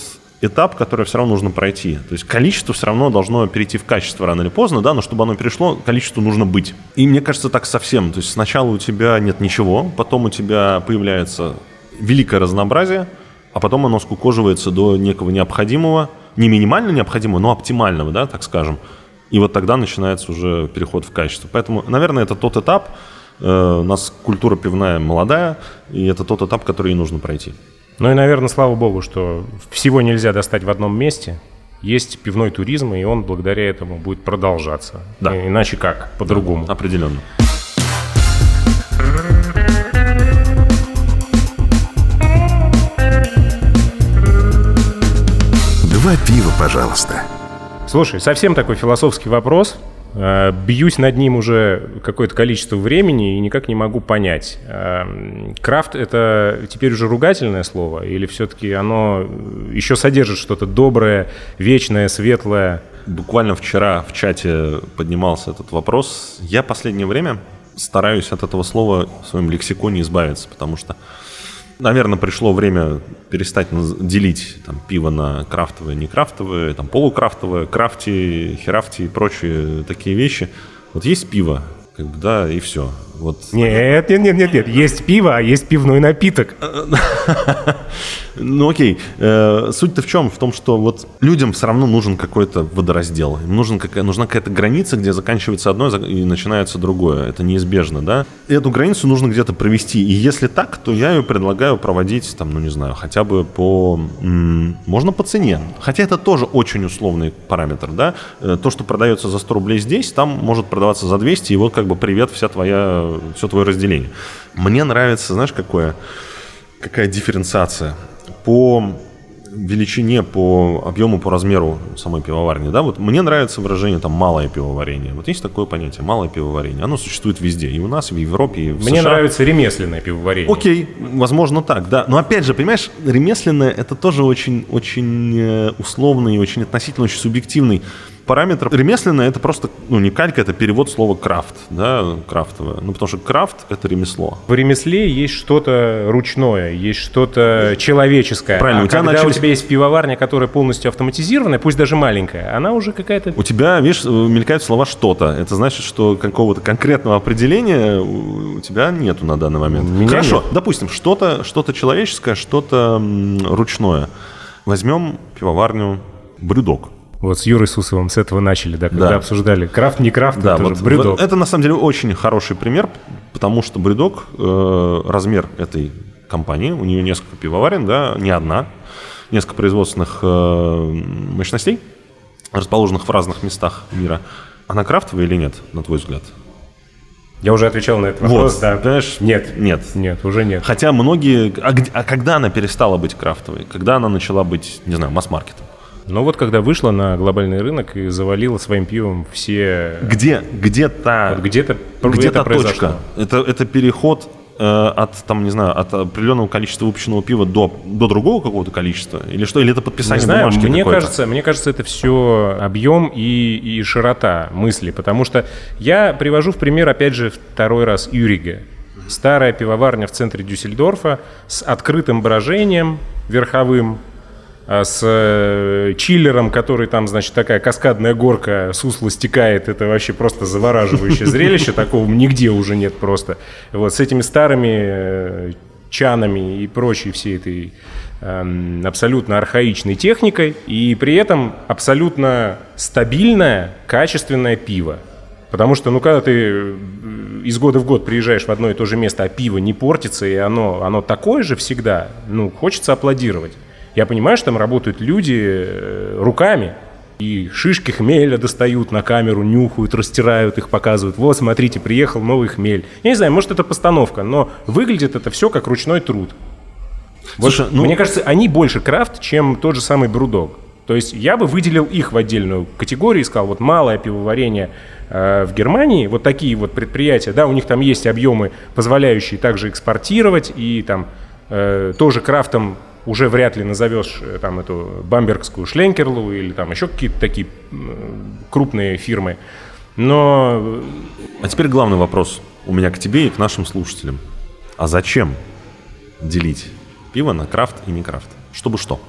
этап, который все равно нужно пройти. То есть количество все равно должно перейти в качество рано или поздно, да, но чтобы оно перешло, количеству нужно быть. И мне кажется, так совсем. То есть сначала у тебя нет ничего, потом у тебя появляется великое разнообразие, а потом оно скукоживается до некого необходимого, не минимально необходимого, но оптимального, да, так скажем. И вот тогда начинается уже переход в качество. Поэтому, наверное, это тот этап, э, у нас культура пивная молодая, и это тот этап, который и нужно пройти. Ну и, наверное, слава богу, что всего нельзя достать в одном месте. Есть пивной туризм, и он благодаря этому будет продолжаться. Да. Иначе как? По-другому. Определенно. Два пива, пожалуйста. Слушай, совсем такой философский вопрос. Э, Бьюсь над ним уже какое-то количество времени и никак не могу понять. Эм, Крафт — это теперь уже ругательное слово? Или все-таки оно еще содержит что-то доброе, вечное, светлое? Буквально вчера в чате поднимался этот вопрос. Я последнее время стараюсь от этого слова в своем лексиконе избавиться, потому что, наверное, пришло время перестать делить там, пиво на крафтовое, не крафтовое, там, полукрафтовое, крафти, херафти и прочие такие вещи. Вот есть пиво, как бы, да, и все. Вот Нет, нет, нет, нет, нет. Есть пиво, а есть пивной напиток. Ну окей, Э, суть-то в чем? В том, что вот людям все равно нужен какой-то водораздел. Им нужен какая, нужна какая-то граница, где заканчивается одно и начинается другое. Это неизбежно, да? Эту границу нужно где-то провести. И если так, то я ее предлагаю проводить, там, ну не знаю, хотя бы по... можно по цене. Хотя это тоже очень условный параметр, да? Э, То, что продается за 100 рублей здесь, там может продаваться за 200, и вот как бы привет, вся твоя, все твое разделение. Мне нравится, знаешь, какое? какая дифференциация по величине, по объему, по размеру самой пивоварни, да, вот мне нравится выражение там малое пивоварение. Вот есть такое понятие малое пивоварение. Оно существует везде, и у нас, и в Европе, и в Мне США. нравится ремесленное пивоварение. Окей, возможно так, да. Но опять же, понимаешь, ремесленное это тоже очень, очень э, условный, очень относительно, очень субъективный параметр. Ремесленное это просто, ну, не калька, это перевод слова крафт, да, крафтовое. Ну, потому что крафт это ремесло. В ремесле есть что-то ручное, есть что-то человеческое. Правильно, а у тебя когда начали- у тебя есть пивоварня, которая полностью автоматизированная, пусть даже маленькая, она уже какая-то... У тебя, видишь, э, мелькают слова «что-то». Это значит, что какого-то конкретного определения у тебя нету на данный момент. меня Хорошо, нет. допустим, что-то что человеческое, что-то ручное. Возьмем пивоварню «Брюдок». Вот с Юрой Сусовым с этого начали, да, когда Да. обсуждали крафт, не крафт, Да, это вот же бредок. в- это на самом деле очень хороший пример, потому что Брюдок, э, размер этой компании, у нее несколько пивоварен, да, не одна, несколько производственных э, мощностей, расположенных в разных местах мира. Она крафтовая или нет, на твой взгляд? Я уже отвечал на этот вопрос, да. понимаешь? Нет. Нет. Нет, уже нет. Хотя многие... А, а когда она перестала быть крафтовой? Когда она начала быть, не знаю, масс-маркетом? Но вот когда вышла на глобальный рынок и завалила своим пивом все... Где, где та... Вот где-то где это та произошло. точка? Это, это переход э, от, там, не знаю, от определенного количества выпущенного пива до, до другого какого-то количества? Или что? Или это подписание не знаю, бумажки мне кажется, мне кажется, это все объем и, и широта мысли, потому что я привожу в пример, опять же, второй раз Юриге. Старая пивоварня в центре Дюссельдорфа с открытым брожением верховым, а с э, чиллером, который там, значит, такая каскадная горка с усла стекает. Это вообще просто завораживающее зрелище. Такого нигде уже нет просто. Вот с этими старыми э, чанами и прочей всей этой эм, абсолютно архаичной техникой. И при этом абсолютно стабильное, качественное пиво. Потому что, ну, когда ты э, из года в год приезжаешь в одно и то же место, а пиво не портится, и оно, оно такое же всегда, ну, хочется аплодировать. Я понимаю, что там работают люди э, руками, и шишки хмеля достают на камеру, нюхают, растирают их, показывают. Вот, смотрите, приехал новый хмель. Я не знаю, может, это постановка, но выглядит это все как ручной труд. Слушай, вот, ну- Мне кажется, они больше крафт, чем тот же самый Брудок. То есть я бы выделил их в отдельную категорию и сказал, вот малое пивоварение э, в Германии, вот такие вот предприятия, да, у них там есть объемы, позволяющие также экспортировать, и там э, тоже крафтом уже вряд ли назовешь э, там эту бамбергскую Шленкерлу или там еще какие-то такие крупные фирмы. Но э, А теперь главный вопрос у меня к тебе и к нашим слушателям. А зачем делить пиво на крафт и не крафт? Чтобы что?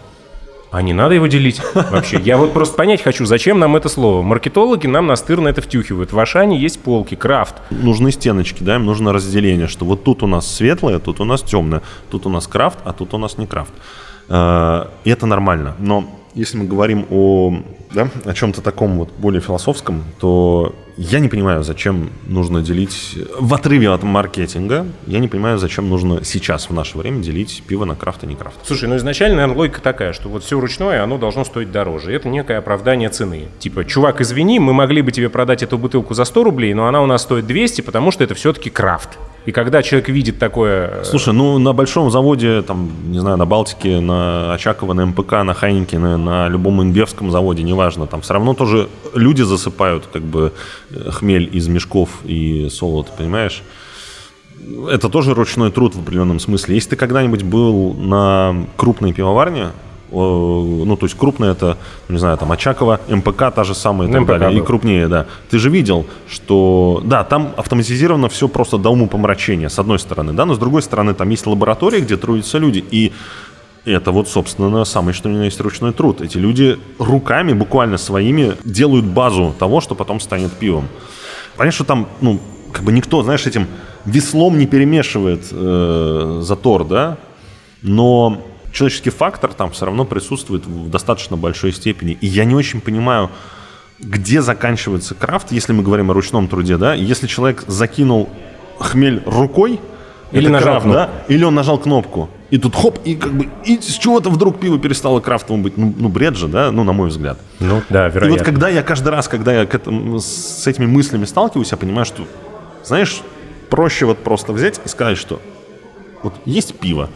А не надо его делить вообще. Я вот просто понять хочу, зачем нам это слово. Маркетологи нам настырно это втюхивают. В Ашане есть полки, крафт. Нужны стеночки, да, им нужно разделение, что вот тут у нас светлое, тут у нас темное, тут у нас крафт, а тут у нас не крафт. Э, И это нормально. Но если мы говорим о, да, о чем-то таком вот более философском, то я не понимаю, зачем нужно делить в отрыве от маркетинга. Я не понимаю, зачем нужно сейчас в наше время делить пиво на крафт и не крафт. Слушай, ну изначально, наверное, логика такая, что вот все ручное, оно должно стоить дороже. Это некое оправдание цены. Типа, чувак, извини, мы могли бы тебе продать эту бутылку за 100 рублей, но она у нас стоит 200, потому что это все-таки крафт. И когда человек видит такое... э, Слушай, ну на большом заводе, там, не знаю, на Балтике, на Очаково, на МПК, на Хайникине, на любом инбевском заводе, неважно, там все равно тоже люди засыпают как бы хмель из мешков и солод, понимаешь? Это тоже ручной труд в определенном смысле. Если ты когда-нибудь был на крупной пивоварне, о, ну, то есть крупная это, не знаю, там Очакова, МПК та же самая и так МПК далее, и был. крупнее, да. Ты же видел, что, да, там автоматизировано все просто до умопомрачения, с одной стороны, да, но с другой стороны там есть лаборатории, где трудятся люди, и это вот, собственно, самый что ни на есть ручной труд. Эти люди руками, буквально своими, делают базу того, что потом станет пивом. Понятно, что там, ну, как бы никто, знаешь, этим веслом не перемешивает э, затор, да, но человеческий фактор там все равно присутствует в достаточно большой степени. И я не очень понимаю, где заканчивается крафт, если мы говорим о ручном труде, да, если человек закинул хмель рукой, Или нажал крафт, кнопку. да, или он нажал кнопку, и тут хоп, и как бы, и с чего-то вдруг пиво перестало крафтовым быть, ну, ну, бред же, да, ну, на мой взгляд. Ну, да, И вероятно. вот когда я каждый раз, когда я к этому, с этими мыслями сталкиваюсь, я понимаю, что, знаешь, проще вот просто взять и сказать, что вот есть пиво,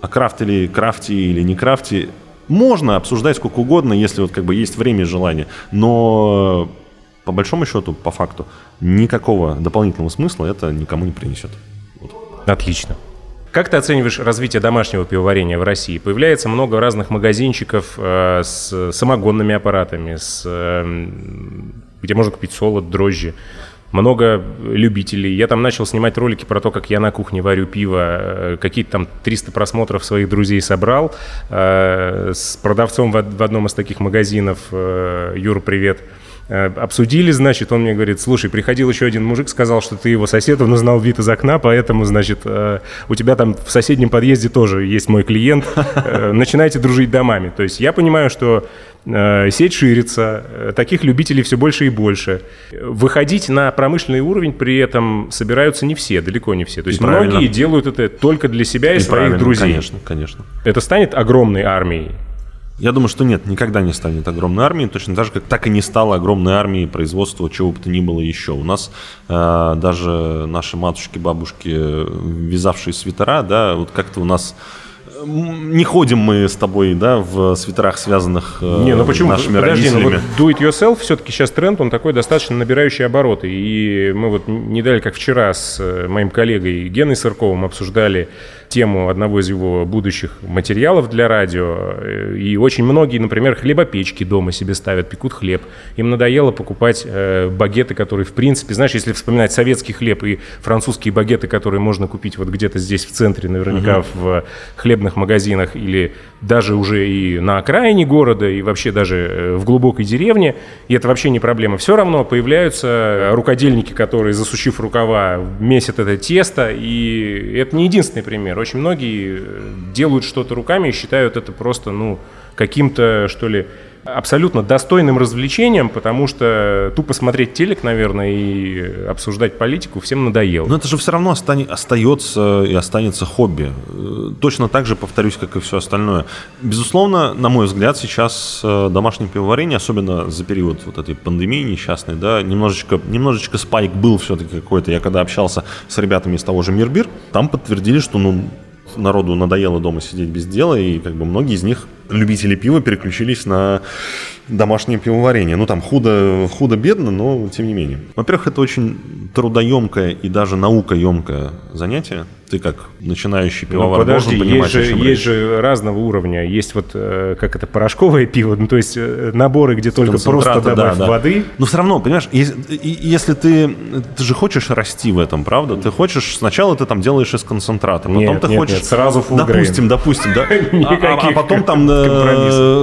а крафт или крафти или не крафти, можно обсуждать сколько угодно, если вот как бы есть время и желание, но по большому счету, по факту, никакого дополнительного смысла это никому не принесет. Отлично. Как ты оцениваешь развитие домашнего пивоварения в России? Появляется много разных магазинчиков э, с самогонными аппаратами, с, э, м, где можно купить солод, дрожжи. Много любителей. Я там начал снимать ролики про то, как я на кухне варю пиво. Э, Какие-то там 300 просмотров своих друзей собрал. Э, С продавцом в в одном из таких магазинов. э, Юра, привет. Э, Обсудили, значит, он мне говорит, слушай, приходил еще один мужик, сказал, что ты его сосед, он узнал вид из окна, поэтому, значит, э, у тебя там в соседнем подъезде тоже есть мой клиент, Э, начинайте дружить домами. То есть я понимаю, что сеть ширится, таких любителей все больше и больше. Выходить на промышленный уровень при этом собираются не все, далеко не все. То есть правильно. многие делают это только для себя и, И своих правильно, друзей. Конечно, конечно. Это станет огромной армией. Я думаю, что нет, никогда не станет огромной армией, точно так же, как так и не стало огромной армией производства чего бы то ни было еще. У нас э, даже наши матушки, бабушки, вязавшие свитера, да, вот как-то у нас не ходим мы с тобой, да, в свитерах, связанных э, Не, ну почему? нашими Подожди, ну родителями. вот do it yourself все-таки сейчас тренд, он такой достаточно набирающий обороты. И мы вот не дали, как вчера с э, моим коллегой Геной Сырковым обсуждали тему одного из его будущих материалов для радио. И очень многие, например, хлебопечки дома себе ставят, пекут хлеб. Им надоело покупать э, багеты, которые, в принципе, знаешь, если вспоминать советский хлеб и французские багеты, которые можно купить вот где-то здесь в центре, наверняка в хлебных магазинах или даже уже и на окраине города, и вообще даже э, в глубокой деревне, и это вообще не проблема. Все равно появляются рукодельники, которые, засучив рукава, месят это тесто, и это не единственный пример. Очень многие э, делают что-то руками и считают это просто, ну, каким-то, что ли, абсолютно достойным развлечением, потому что тупо смотреть телек, наверное, и обсуждать политику всем надоело. Но это же все равно остане- остается и останется хобби. Э, Точно так же, повторюсь, как и все остальное. Безусловно, на мой взгляд, сейчас э, домашнее пивоварение, особенно за период вот этой пандемии несчастной, да, немножечко, немножечко спайк был все-таки какой-то. Я когда общался с ребятами из того же Мирбир, там подтвердили, что ну, народу надоело дома сидеть без дела, и как бы многие из них, любители пива, переключились на домашнее пивоварение. Ну, там худо, худо-бедно, но тем не менее. Во-первых, это очень трудоемкое и даже наукоемкое занятие. Ты как начинающий Ну, пивовар подожди, должен понимать, есть же, о чем есть речь. же разного уровня. Есть вот, э, как это, порошковое пиво, ну, то есть э, наборы, где только просто Концентраты, да, добавь да. воды. Но все равно, понимаешь, ес- и- если ты, ты же хочешь расти в этом, правда? Ты хочешь, сначала ты там делаешь из концентрата, потом Нет, ты нет, хочешь... нет, сразу full Допустим, допустим, да. А- А, а потом там э.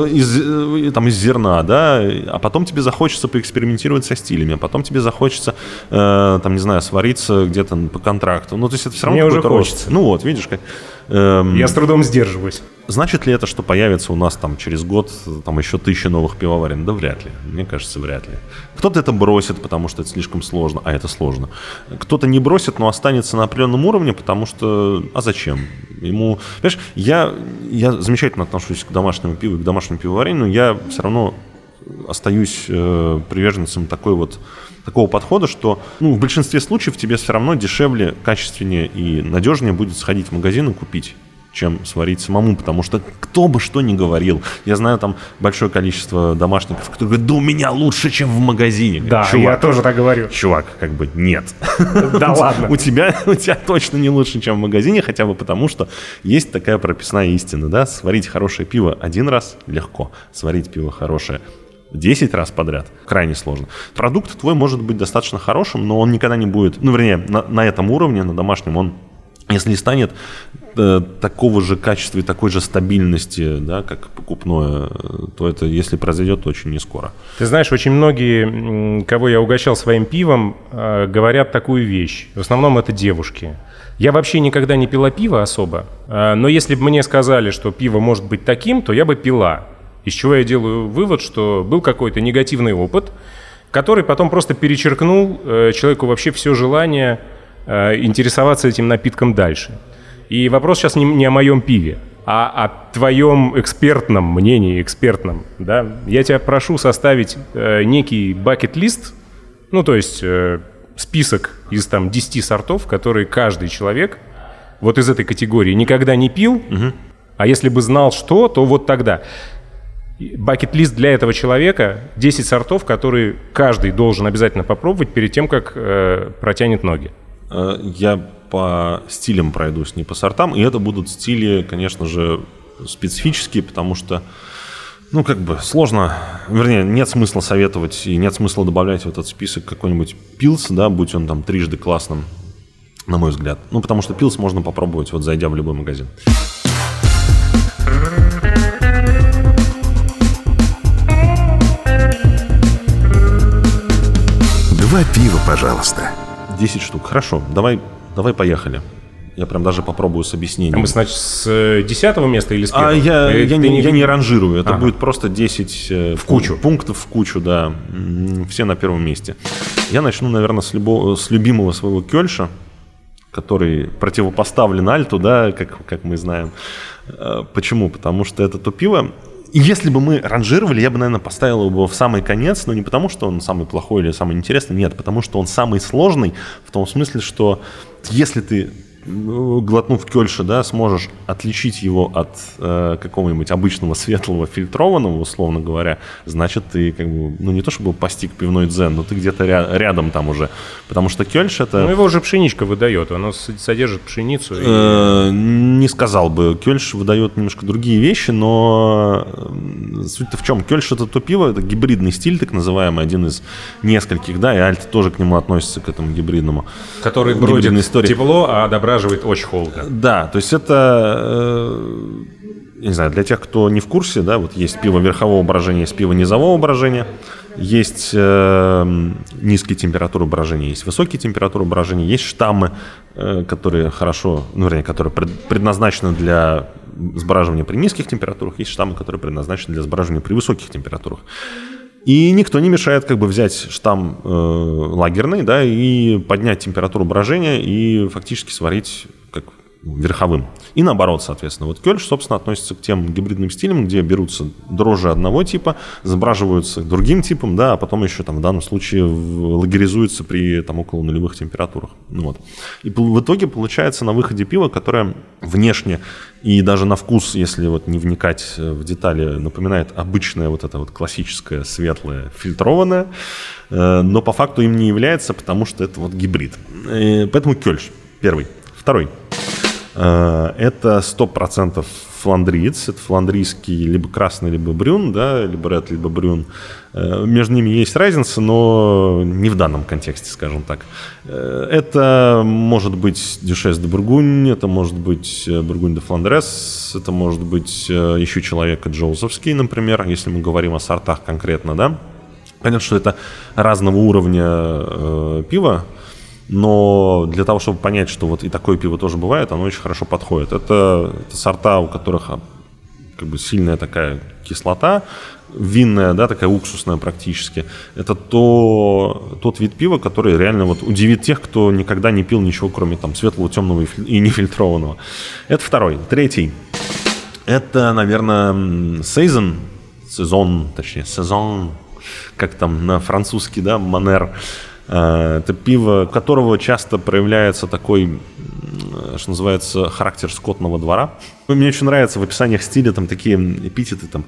Из, э, там из зерна, да, а потом тебе захочется поэкспериментировать со стилями, а потом тебе захочется, э, там, не знаю, свариться где-то по контракту. Ну, то есть это все равно Мне уже какой-то рост. хочется. Ну вот, видишь, как... эм, Я с трудом сдерживаюсь. Значит ли это, что появится у нас там через год там еще тысячи новых пивоварен? Да вряд ли. Мне кажется, вряд ли. Кто-то это бросит, потому что это слишком сложно, а это сложно. Кто-то не бросит, но останется на определенном уровне, потому что... А зачем? Ему... Понимаешь, я, я замечательно отношусь к домашнему пиву и к домашнему пивоварению, но я все равно остаюсь э, приверженцем такой вот такого подхода, что ну, в большинстве случаев тебе все равно дешевле, качественнее и надежнее будет сходить в магазин и купить чем сварить самому, потому что кто бы что ни говорил, я знаю там большое количество домашников, которые говорят, да у меня лучше, чем в магазине. Да, Чувак, я тоже так говорю. Чувак, как бы нет. Да ладно. У тебя, у тебя точно не лучше, чем в магазине, хотя бы потому, что есть такая прописная истина, да, сварить хорошее пиво один раз легко, сварить пиво хорошее 10 раз подряд крайне сложно. Продукт твой может быть достаточно хорошим, но он никогда не будет, ну, вернее, на, на этом уровне, на домашнем, он если не станет э, такого же качества и такой же стабильности, да, как покупное, э, то это, если произойдет, то очень не скоро. Ты знаешь, очень многие, кого я угощал своим пивом, э, говорят такую вещь. В основном это девушки. Я вообще никогда не пила пиво особо, э, но если бы мне сказали, что пиво может быть таким, то я бы пила. Из чего я делаю вывод, что был какой-то негативный опыт, который потом просто перечеркнул э, человеку вообще все желание э, интересоваться этим напитком дальше. И вопрос сейчас не, не о моем пиве, а о твоем экспертном мнении, экспертном. Да? Я тебя прошу составить э, некий бакет-лист, ну, то есть э, список из там 10 сортов, которые каждый человек вот из этой категории никогда не пил, а если бы знал что, то вот тогда. Бакет-лист для этого человека 10 сортов, которые каждый должен обязательно попробовать перед тем, как э, протянет ноги. Э, Я по стилям пройдусь, не по сортам, и это будут стили, конечно же, специфические, потому что ну, как бы сложно, вернее, нет смысла советовать и нет смысла добавлять в этот список какой-нибудь пилс, да, будь он там трижды классным, на мой взгляд. Ну, потому что пилс можно попробовать, вот зайдя в любой магазин. Два пива, пожалуйста. 10 штук. Хорошо, давай, давай поехали. Я прям даже попробую с А объяснением. мы, значит, с э, десятого места или с А первого? я, Или я, ты не, я не ранжирую, это Ага. будет просто 10 э, в кучу. пунктов в кучу, да. Все на первом месте. Я начну, наверное, с, любого, с любимого своего Кёльша, который противопоставлен Альту, да, как, как мы знаем. Э, Почему? Потому что это то пиво, если бы мы ранжировали, я бы, наверное, поставил его в самый конец, но не потому, что он самый плохой или самый интересный, нет, потому что он самый сложный, в том смысле, что если ты глотнув кельша, да, сможешь отличить его от э, какого-нибудь обычного светлого фильтрованного, условно говоря, значит, ты как бы, ну не то чтобы постиг пивной дзен, но ты где-то ря- рядом там уже. Потому что кельш это... Ну его уже пшеничка выдает, оно содержит пшеницу. И... Э, не сказал бы. Кельш выдает немножко другие вещи, но суть-то в чем? Кельш это то пиво, это гибридный стиль, так называемый, один из нескольких, да, и Альт тоже к нему относится, к этому гибридному. Который бродит истории. тепло, а дображивает очень холодно. Да, то есть это, э, не знаю, для тех, кто не в курсе, да, вот есть пиво верхового брожения, есть пиво низового брожения, есть э, низкие температуры брожения, есть высокие температуры брожения, есть штаммы, э, которые хорошо, ну, вернее, которые пред, предназначены для сбраживания при низких температурах, есть штаммы, которые предназначены для сбраживания при высоких температурах. И никто не мешает как бы взять штамм э, лагерный, да, и поднять температуру брожения и фактически сварить верховым. И наоборот, соответственно. Вот кельш, собственно, относится к тем гибридным стилям, где берутся дрожжи одного типа, забраживаются другим типом, да, а потом еще там в данном случае лагеризуются при там около нулевых температурах. Ну вот. И в итоге получается на выходе пиво, которое внешне и даже на вкус, если вот не вникать в детали, напоминает обычное вот это вот классическое светлое фильтрованное, э, но по факту им не является, потому что это вот гибрид. И поэтому кельш первый. Второй. Э, это 100% фландриец, это фландрийский либо красный, либо брюн, да, либо ред, либо брюн. Э, между ними есть разница, но не в данном контексте, скажем так. Э, это может быть дюшес де Бургунь, это может быть Бургунь де Фландрес, это может быть еще человека Джоузовский, например, если мы говорим о сортах конкретно, да. Понятно, что это разного уровня э, пива, но для того, чтобы понять, что вот и такое пиво тоже бывает, оно очень хорошо подходит. Это, это сорта, у которых а, как бы сильная такая кислота, винная, да, такая уксусная практически. Это то, тот вид пива, который реально вот удивит тех, кто никогда не пил ничего, кроме там светлого, темного и нефильтрованного. Это второй. Третий. Это, наверное, сезон, сезон, точнее, сезон, как там на французский, да, манер. Э, это пиво, которого часто проявляется такой, что называется, характер скотного двора. Мне очень нравится в описаниях стиля там такие эпитеты, там,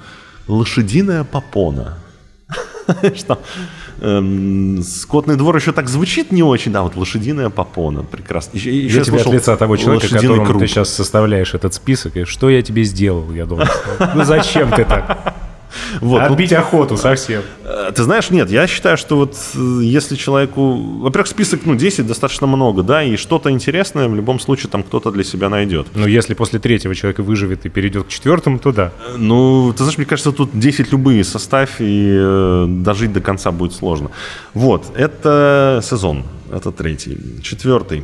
лошадиная попона. Что эм, скотный двор еще так звучит не очень, да, вот лошадиная попона, прекрасно. Я тебе от лица того человека, которому ты сейчас составляешь этот список, и что я тебе сделал, я думаю. Ну зачем ты так? Вот, Отбить ну, охоту совсем. Э, ты знаешь, нет, я считаю, что вот э, если человеку... Во-первых, список, ну, 10 достаточно много, да, и что-то интересное в любом случае там кто-то для себя найдет. Ну, если после третьего человека выживет и перейдет к четвертому, то да. Э, ну, ты знаешь, мне кажется, тут 10 любые составь, и э, дожить до конца будет сложно. Вот, это сезон, это третий. Четвертый.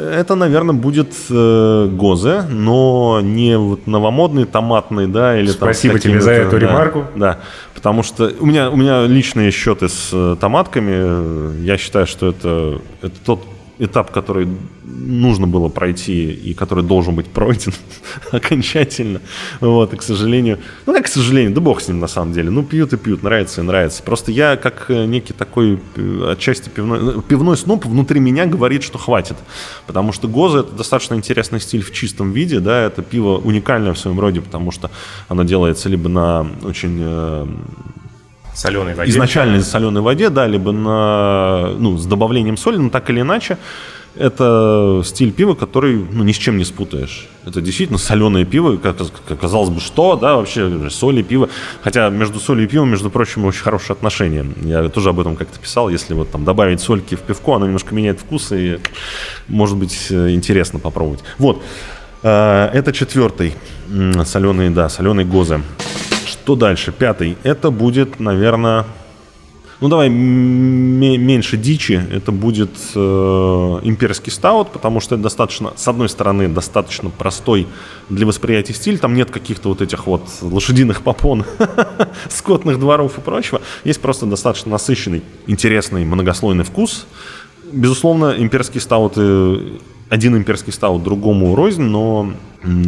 Это, наверное, будет э, Гозе, но не вот новомодный томатный, да, или Спасибо там тебе за эту да, ремарку. Да, потому что у меня, у меня личные счеты с э, томатками. Я считаю, что это, это тот этап, который нужно было пройти и который должен быть пройден окончательно. Вот, и, к сожалению, ну, как к сожалению, да бог с ним на самом деле. Ну, пьют и пьют, нравится и нравится. Просто я, как э, некий такой э, отчасти пивной, э, пивной сноп внутри меня говорит, что хватит. Потому что Гоза это достаточно интересный стиль в чистом виде, да, это пиво уникальное в своем роде, потому что оно делается либо на очень соленой воде. Изначально соленой воде, да, либо на, ну, с добавлением соли, но так или иначе, это стиль пива, который ну, ни с чем не спутаешь. Это действительно соленое пиво, как, казалось бы, что, да, вообще соль и пиво. Хотя между солью и пивом, между прочим, очень хорошие отношения. Я тоже об этом как-то писал. Если вот там добавить сольки в пивко, оно немножко меняет вкус, и может быть э, интересно попробовать. Вот. Э, это четвертый соленый, да, соленый гоза. Что дальше? Пятый. Это будет, наверное, ну давай меньше дичи. Это будет э, имперский стаут, потому что это достаточно, с одной стороны, достаточно простой для восприятия стиль. Там нет каких-то вот этих вот лошадиных попон, скотных дворов и прочего. Есть просто достаточно насыщенный, интересный, многослойный вкус. Безусловно, имперские стауты один имперский стаут другому рознь, но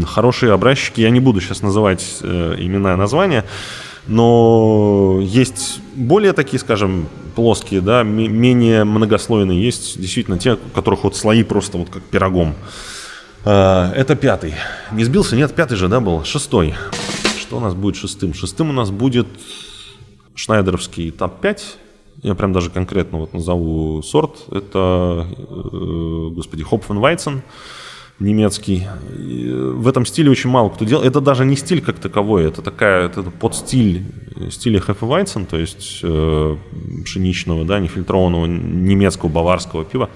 хорошие образчики, я не буду сейчас называть э, имена названия, но есть более такие, скажем, плоские, да, менее многослойные. Есть действительно те, у которых вот слои просто вот как пирогом. Э, это пятый. Не сбился? Нет, пятый же, да, был? Шестой. Что у нас будет шестым? Шестым у нас будет шнайдеровский ТАП-5. Я прям даже конкретно вот назову сорт. Это, э, господи, Хопфенвайцен немецкий. И в этом стиле очень мало кто делал. Это даже не стиль как таковой, это такая это подстиль стиля Hefeweizen, то есть э, пшеничного, да, нефильтрованного немецкого баварского пива.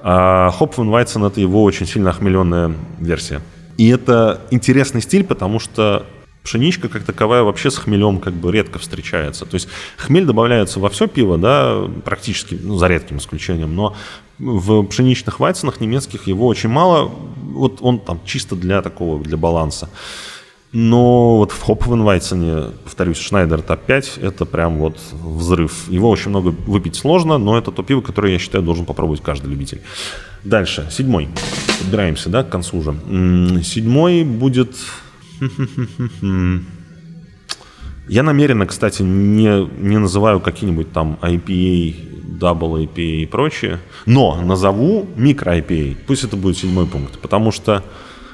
А Hopfenweizen это его очень сильно охмеленная версия. И это интересный стиль, потому что пшеничка как таковая вообще с хмелем как бы редко встречается. То есть хмель добавляется во все пиво, да, практически, ну, за редким исключением, но в пшеничных вайценах немецких его очень мало. Вот он там чисто для такого, для баланса. Но вот в Хопвенвайцене, повторюсь, Шнайдер топ-5, это прям вот взрыв. Его очень много выпить сложно, но это то пиво, которое, я считаю, должен попробовать каждый любитель. Дальше, седьмой. Подбираемся, да, к концу уже. Седьмой будет... Я намеренно, кстати, не, не называю какие-нибудь там IPA, Double IPA и прочее, но назову микро IPA. Пусть это будет седьмой пункт, потому что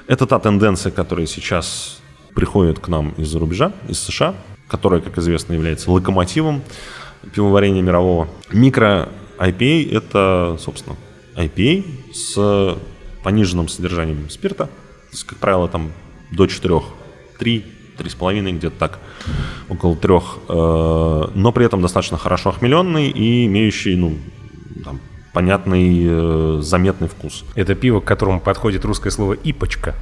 это та тенденция, которая сейчас приходит к нам из-за рубежа, из США, которая, как известно, является локомотивом пивоварения мирового. Микро IPA – это, собственно, IPA с пониженным содержанием спирта, как правило, там до 4, 3, 3,5, где-то так, около 3, э, но при этом достаточно хорошо охмеленный и имеющий, ну, там, понятный, э, заметный вкус. Это пиво, к которому подходит русское слово «ипочка».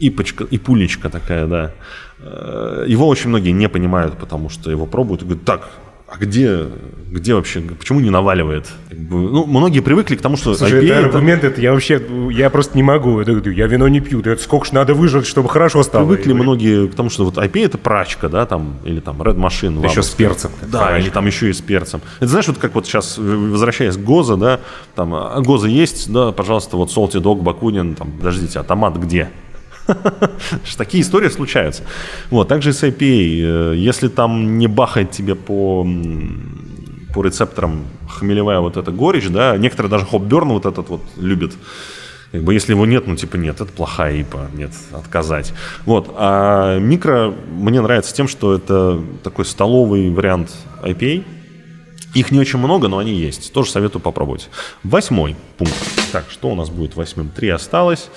Ипочка, и пулечка такая, да. Э, его очень многие не понимают, потому что его пробуют и говорят, так, а где, где вообще, почему не наваливает? Ну, многие привыкли к тому, что Слушай, IPA это аргумент, это я вообще, я просто не могу, это, я вино не пью, это сколько ж надо выжать, чтобы хорошо стало. Привыкли и, многие к тому, что вот IPA это прачка, да, там, или там Red Machine. Да еще с перцем. Да, прачка. или там еще и с перцем. Это знаешь, вот как вот сейчас, возвращаясь к Гоза, да, там, а Гоза есть, да, пожалуйста, вот Salty Dog, Бакунин, там, подождите, а томат где? Такие истории случаются. Вот, также и с IPA. Э, если там не бахает тебе по по рецепторам хмелевая вот эта горечь, да, некоторые даже хопберн вот этот вот любят. Как бы если его нет, ну типа нет, это плохая ипа, нет, отказать. Вот, а микро мне нравится тем, что это такой столовый вариант IPA. Их не очень много, но они есть. Тоже советую попробовать. Восьмой пункт. Так, что у нас будет восьмым? Три осталось.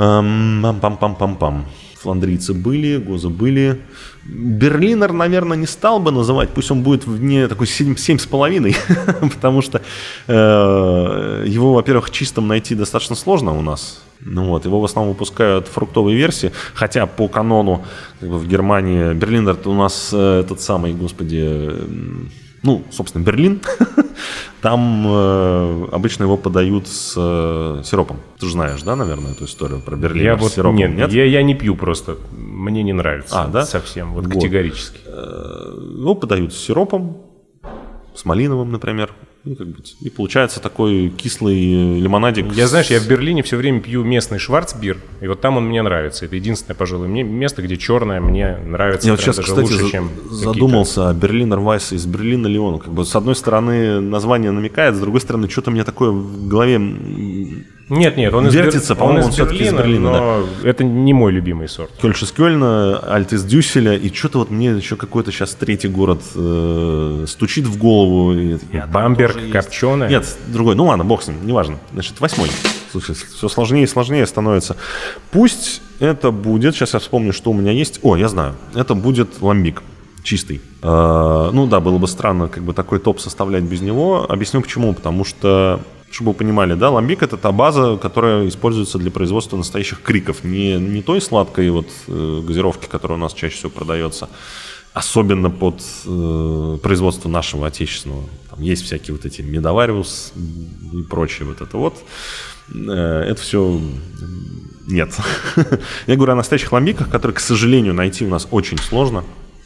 Пам-пам-пам-пам-пам. Фландрийцы были, Гоза были. Берлинер, наверное, не стал бы называть, пусть он будет вне такой 7,5, потому что э, его, во-первых, чистым найти достаточно сложно у нас. Ну вот, его в основном выпускают фруктовые версии, хотя по канону как бы, в Германии Берлинер у нас э, этот самый, господи, ну, собственно, Берлин, там э, обычно его подают с э, сиропом. Ты же знаешь, да, наверное, эту историю про Берлин я с вот, сиропом? Нет, нет? Я, я не пью просто. Мне не нравится. А, да? Совсем, вот, вот. категорически. Э, его подают с сиропом, с малиновым, например. И, как бы, и получается такой кислый э, лимонадик. Я, знаешь, я в Берлине все время пью местный шварцбир, и вот там он мне нравится. Это единственное, пожалуй, мне место, где черное мне нравится я вот сейчас, кстати, лучше, чем задумался Берлинер Вайс из Берлина Леона. Как бы с одной стороны название намекает, с другой стороны что-то мне такое в голове нет, нет, он вертится, по-моему, он, все-таки из Берлина. Но да. это не мой любимый сорт. Кёльш из Кёльна, Альт из Дюсселя, и что-то вот мне еще какой-то сейчас третий город э, стучит в голову. И, Бамберг, Копченый. Нет, другой. Ну ладно, бог с ним, неважно. Значит, восьмой. Слушай, все сложнее и сложнее становится. Пусть это будет, сейчас я вспомню, что у меня есть. О, я знаю, это будет ламбик чистый. Э, ну да, было бы странно как бы такой топ составлять без него. Объясню почему. Потому что чтобы вы понимали, да, ламбик это та база, которая используется для производства настоящих криков. Не, не той сладкой вот э, газировки, которая у нас чаще всего продается, особенно под э, производство нашего отечественного. Там есть всякие вот эти медовариус и прочее вот это вот. Э, это все нет. Я говорю о настоящих ламбиках, которые, к сожалению, найти у нас очень сложно.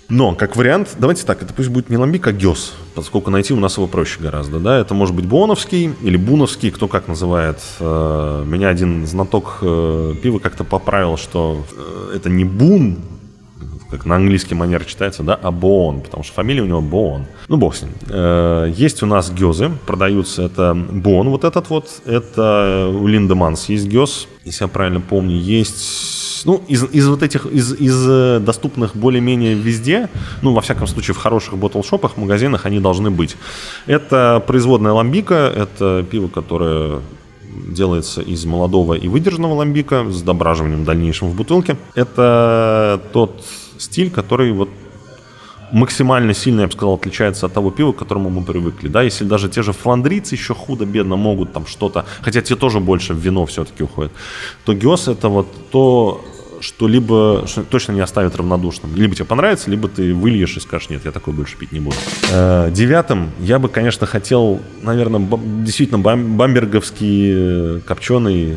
Но, как вариант, давайте так, это пусть будет не ламбик, а гес, поскольку найти у нас его проще гораздо, да, это может быть буоновский или буновский, кто как называет. Э, меня один знаток э, пива как-то поправил, что э, это не бун, как на английский манер читается, да, а Боон, потому что фамилия у него Боон. Ну, бог с ним. Э, есть у нас гёзы, продаются, это Боон вот этот вот, это у Линдеманс есть гёз, если я правильно помню, есть ну, из, из вот этих, из, из э, доступных более-менее везде, ну, во всяком случае, в хороших ботлшопах, магазинах они должны быть. Это производная ламбика, это пиво, которое делается из молодого и выдержанного ламбика с дображиванием дальнейшим в бутылке. Это тот стиль, который вот максимально сильно, я бы сказал, отличается от того пива, к которому мы привыкли. Да, если даже те же фландрийцы еще худо-бедно могут там что-то, хотя те тоже больше в вино все-таки уходят, то гиос это вот то, что либо что точно не оставит равнодушным. Либо тебе понравится, либо ты выльешь и скажешь, нет, я такой больше пить не буду. Э, девятым я бы, конечно, хотел, наверное, действительно бам, бамберговский копченый,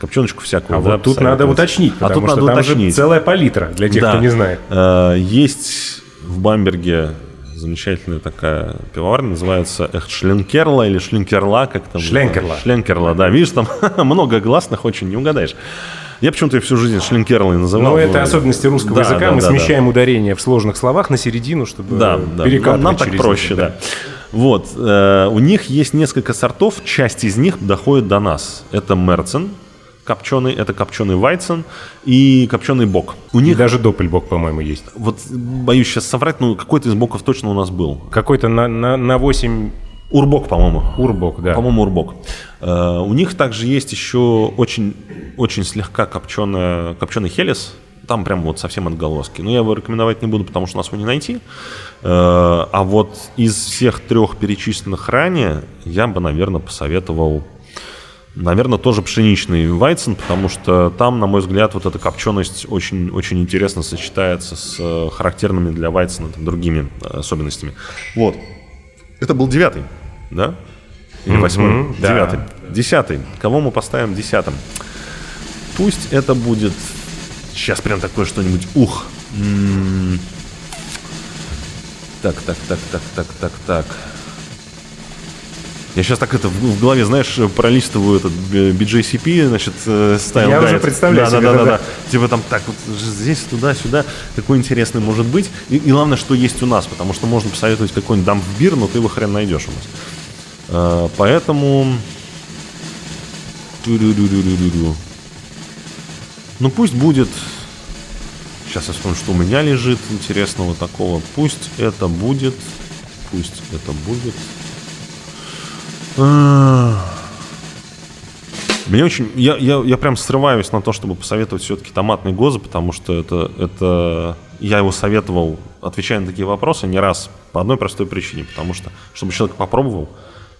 копченочку всякую. А да, вот тут надо уточнить, а тут надо уточнить. целая палитра для тех, да. кто не знает. Э, есть в Бамберге замечательная такая пивоварня, называется Эх, Шленкерла или Шлинкерла, как там? Шленкерла. Шленкерла, да. Видишь, там много гласных очень, не угадаешь. Я почему-то всю жизнь Шлинкерлой называл. Ну, это особенности русского да, языка. Да, Мы да, смещаем да. ударение в сложных словах на середину, чтобы да, да. перекатывать Нам так проще, да. да. Вот. Э, у них есть несколько сортов, часть из них доходит до нас. Это Мерцен, копченый, это копченый Вайцен и копченый бок. У них и даже доппельбок, по-моему, есть. Вот боюсь сейчас соврать, но какой-то из боков точно у нас был. Какой-то на, на, на 8 Урбок, по-моему. Урбок, да. По-моему, Урбок. Uh, у них также есть еще очень, очень слегка копченая, копченый хелес. Там прям вот совсем отголоски. Но я его рекомендовать не буду, потому что у нас его не найти. Uh, а вот из всех трех перечисленных ранее я бы, наверное, посоветовал Наверное, тоже пшеничный вайцен, потому что там, на мой взгляд, вот эта копченость очень, очень интересно сочетается с э, характерными для вайцена другими особенностями. Вот. Это был девятый да? Или восьмой? Mm-hmm, Девятый. Да. Десятый. Кого мы поставим десятым? Пусть это будет... Сейчас прям такое что-нибудь... Ух! М-м-м. Так, так, так, так, так, так, так. Я сейчас так это в голове, знаешь, пролистываю этот BJCP, значит, ставил. Я уже представляю да, себе. Да, да, да, да. Типа там так вот здесь, туда, сюда. Какой интересный может быть. И, и главное, что есть у нас, потому что можно посоветовать какой-нибудь дампбир, но ты его хрен найдешь у нас. А, поэтому... Ну пусть будет... Сейчас я вспомню, что у меня лежит интересного такого. Пусть это будет... Пусть это будет... Мне очень... Я, я, я прям срываюсь на то, чтобы посоветовать все-таки томатный гоза, потому что это, это... Я его советовал, отвечая на такие вопросы, не раз по одной простой причине. Потому что, чтобы человек попробовал,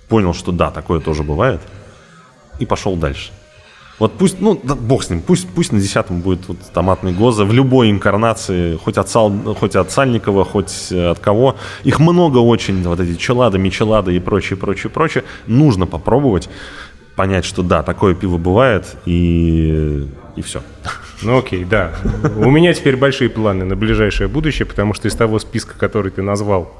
понял, что да, такое тоже бывает, и пошел дальше. Вот пусть, ну, да, бог с ним, пусть, пусть на десятом будет вот томатный гоза в любой инкарнации, хоть от, Сал, хоть от Сальникова, хоть от кого. Их много очень, вот эти челады, мичелады и прочее, прочее, прочее. Нужно попробовать понять, что да, такое пиво бывает, и, и все. Ну окей, да. У меня теперь большие планы на ближайшее будущее, потому что из того списка, который ты назвал,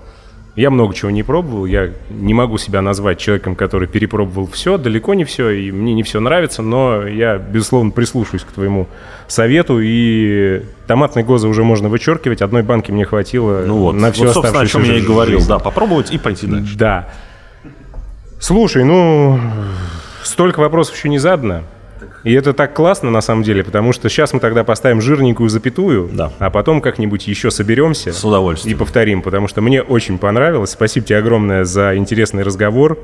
я много чего не пробовал, я не могу себя назвать человеком, который перепробовал все, далеко не все, и мне не все нравится, но я, безусловно, прислушаюсь к твоему совету, и томатный гоза уже можно вычеркивать, одной банки мне хватило ну вот, на все вот, собственно, о чем я и говорил, жизнь. да, попробовать и пойти дальше. Да. Слушай, ну, столько вопросов еще не задано. И это так классно, на самом деле, потому что сейчас мы тогда поставим жирненькую запятую, да. а потом как-нибудь еще соберемся. С удовольствием. И повторим, потому что мне очень понравилось. Спасибо тебе огромное за интересный разговор.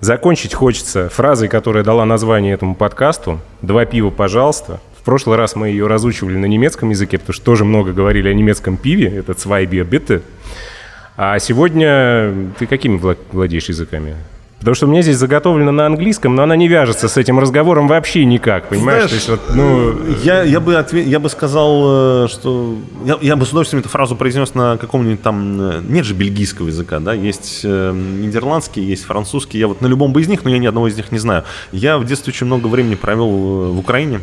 Закончить хочется фразой, которая дала название этому подкасту. «Два пива, пожалуйста». В прошлый раз мы ее разучивали на немецком языке, потому что тоже много говорили о немецком пиве. Это «Zwei Bier bitte». А сегодня ты какими владеешь языками? Потому что у меня здесь заготовлено на английском, но она не вяжется с этим разговором вообще никак, понимаешь? Знаешь, есть, вот, ну... я, я, бы ответ, я бы сказал, э, что... Я, я бы с удовольствием эту фразу произнес на каком-нибудь там... Э, нет же бельгийского языка, да? Есть э, нидерландский, есть французский. Я вот на любом бы из них, но я ни одного из них не знаю. Я в детстве очень много времени провел в Украине.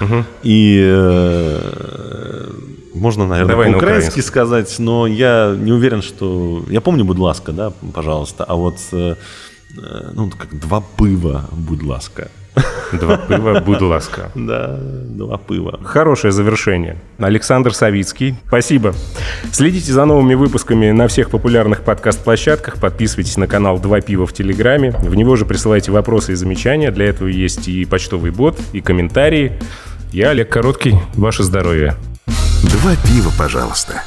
Угу. И... Э, можно, наверное, Давай по-украински на сказать, но я не уверен, что... Я помню, будь ласка, да, пожалуйста, а вот Э, ну, как два пива, будь ласка. Два пива, будь ласка. Да, два пива. Хорошее завершение. Александр Савицкий, спасибо. Следите за новыми выпусками на всех популярных подкаст-площадках, подписывайтесь на канал «Два пива» в Телеграме, в него же присылайте вопросы и замечания, для этого есть и почтовый бот, и комментарии. Я Олег Короткий, ваше здоровье. Два пива, пожалуйста.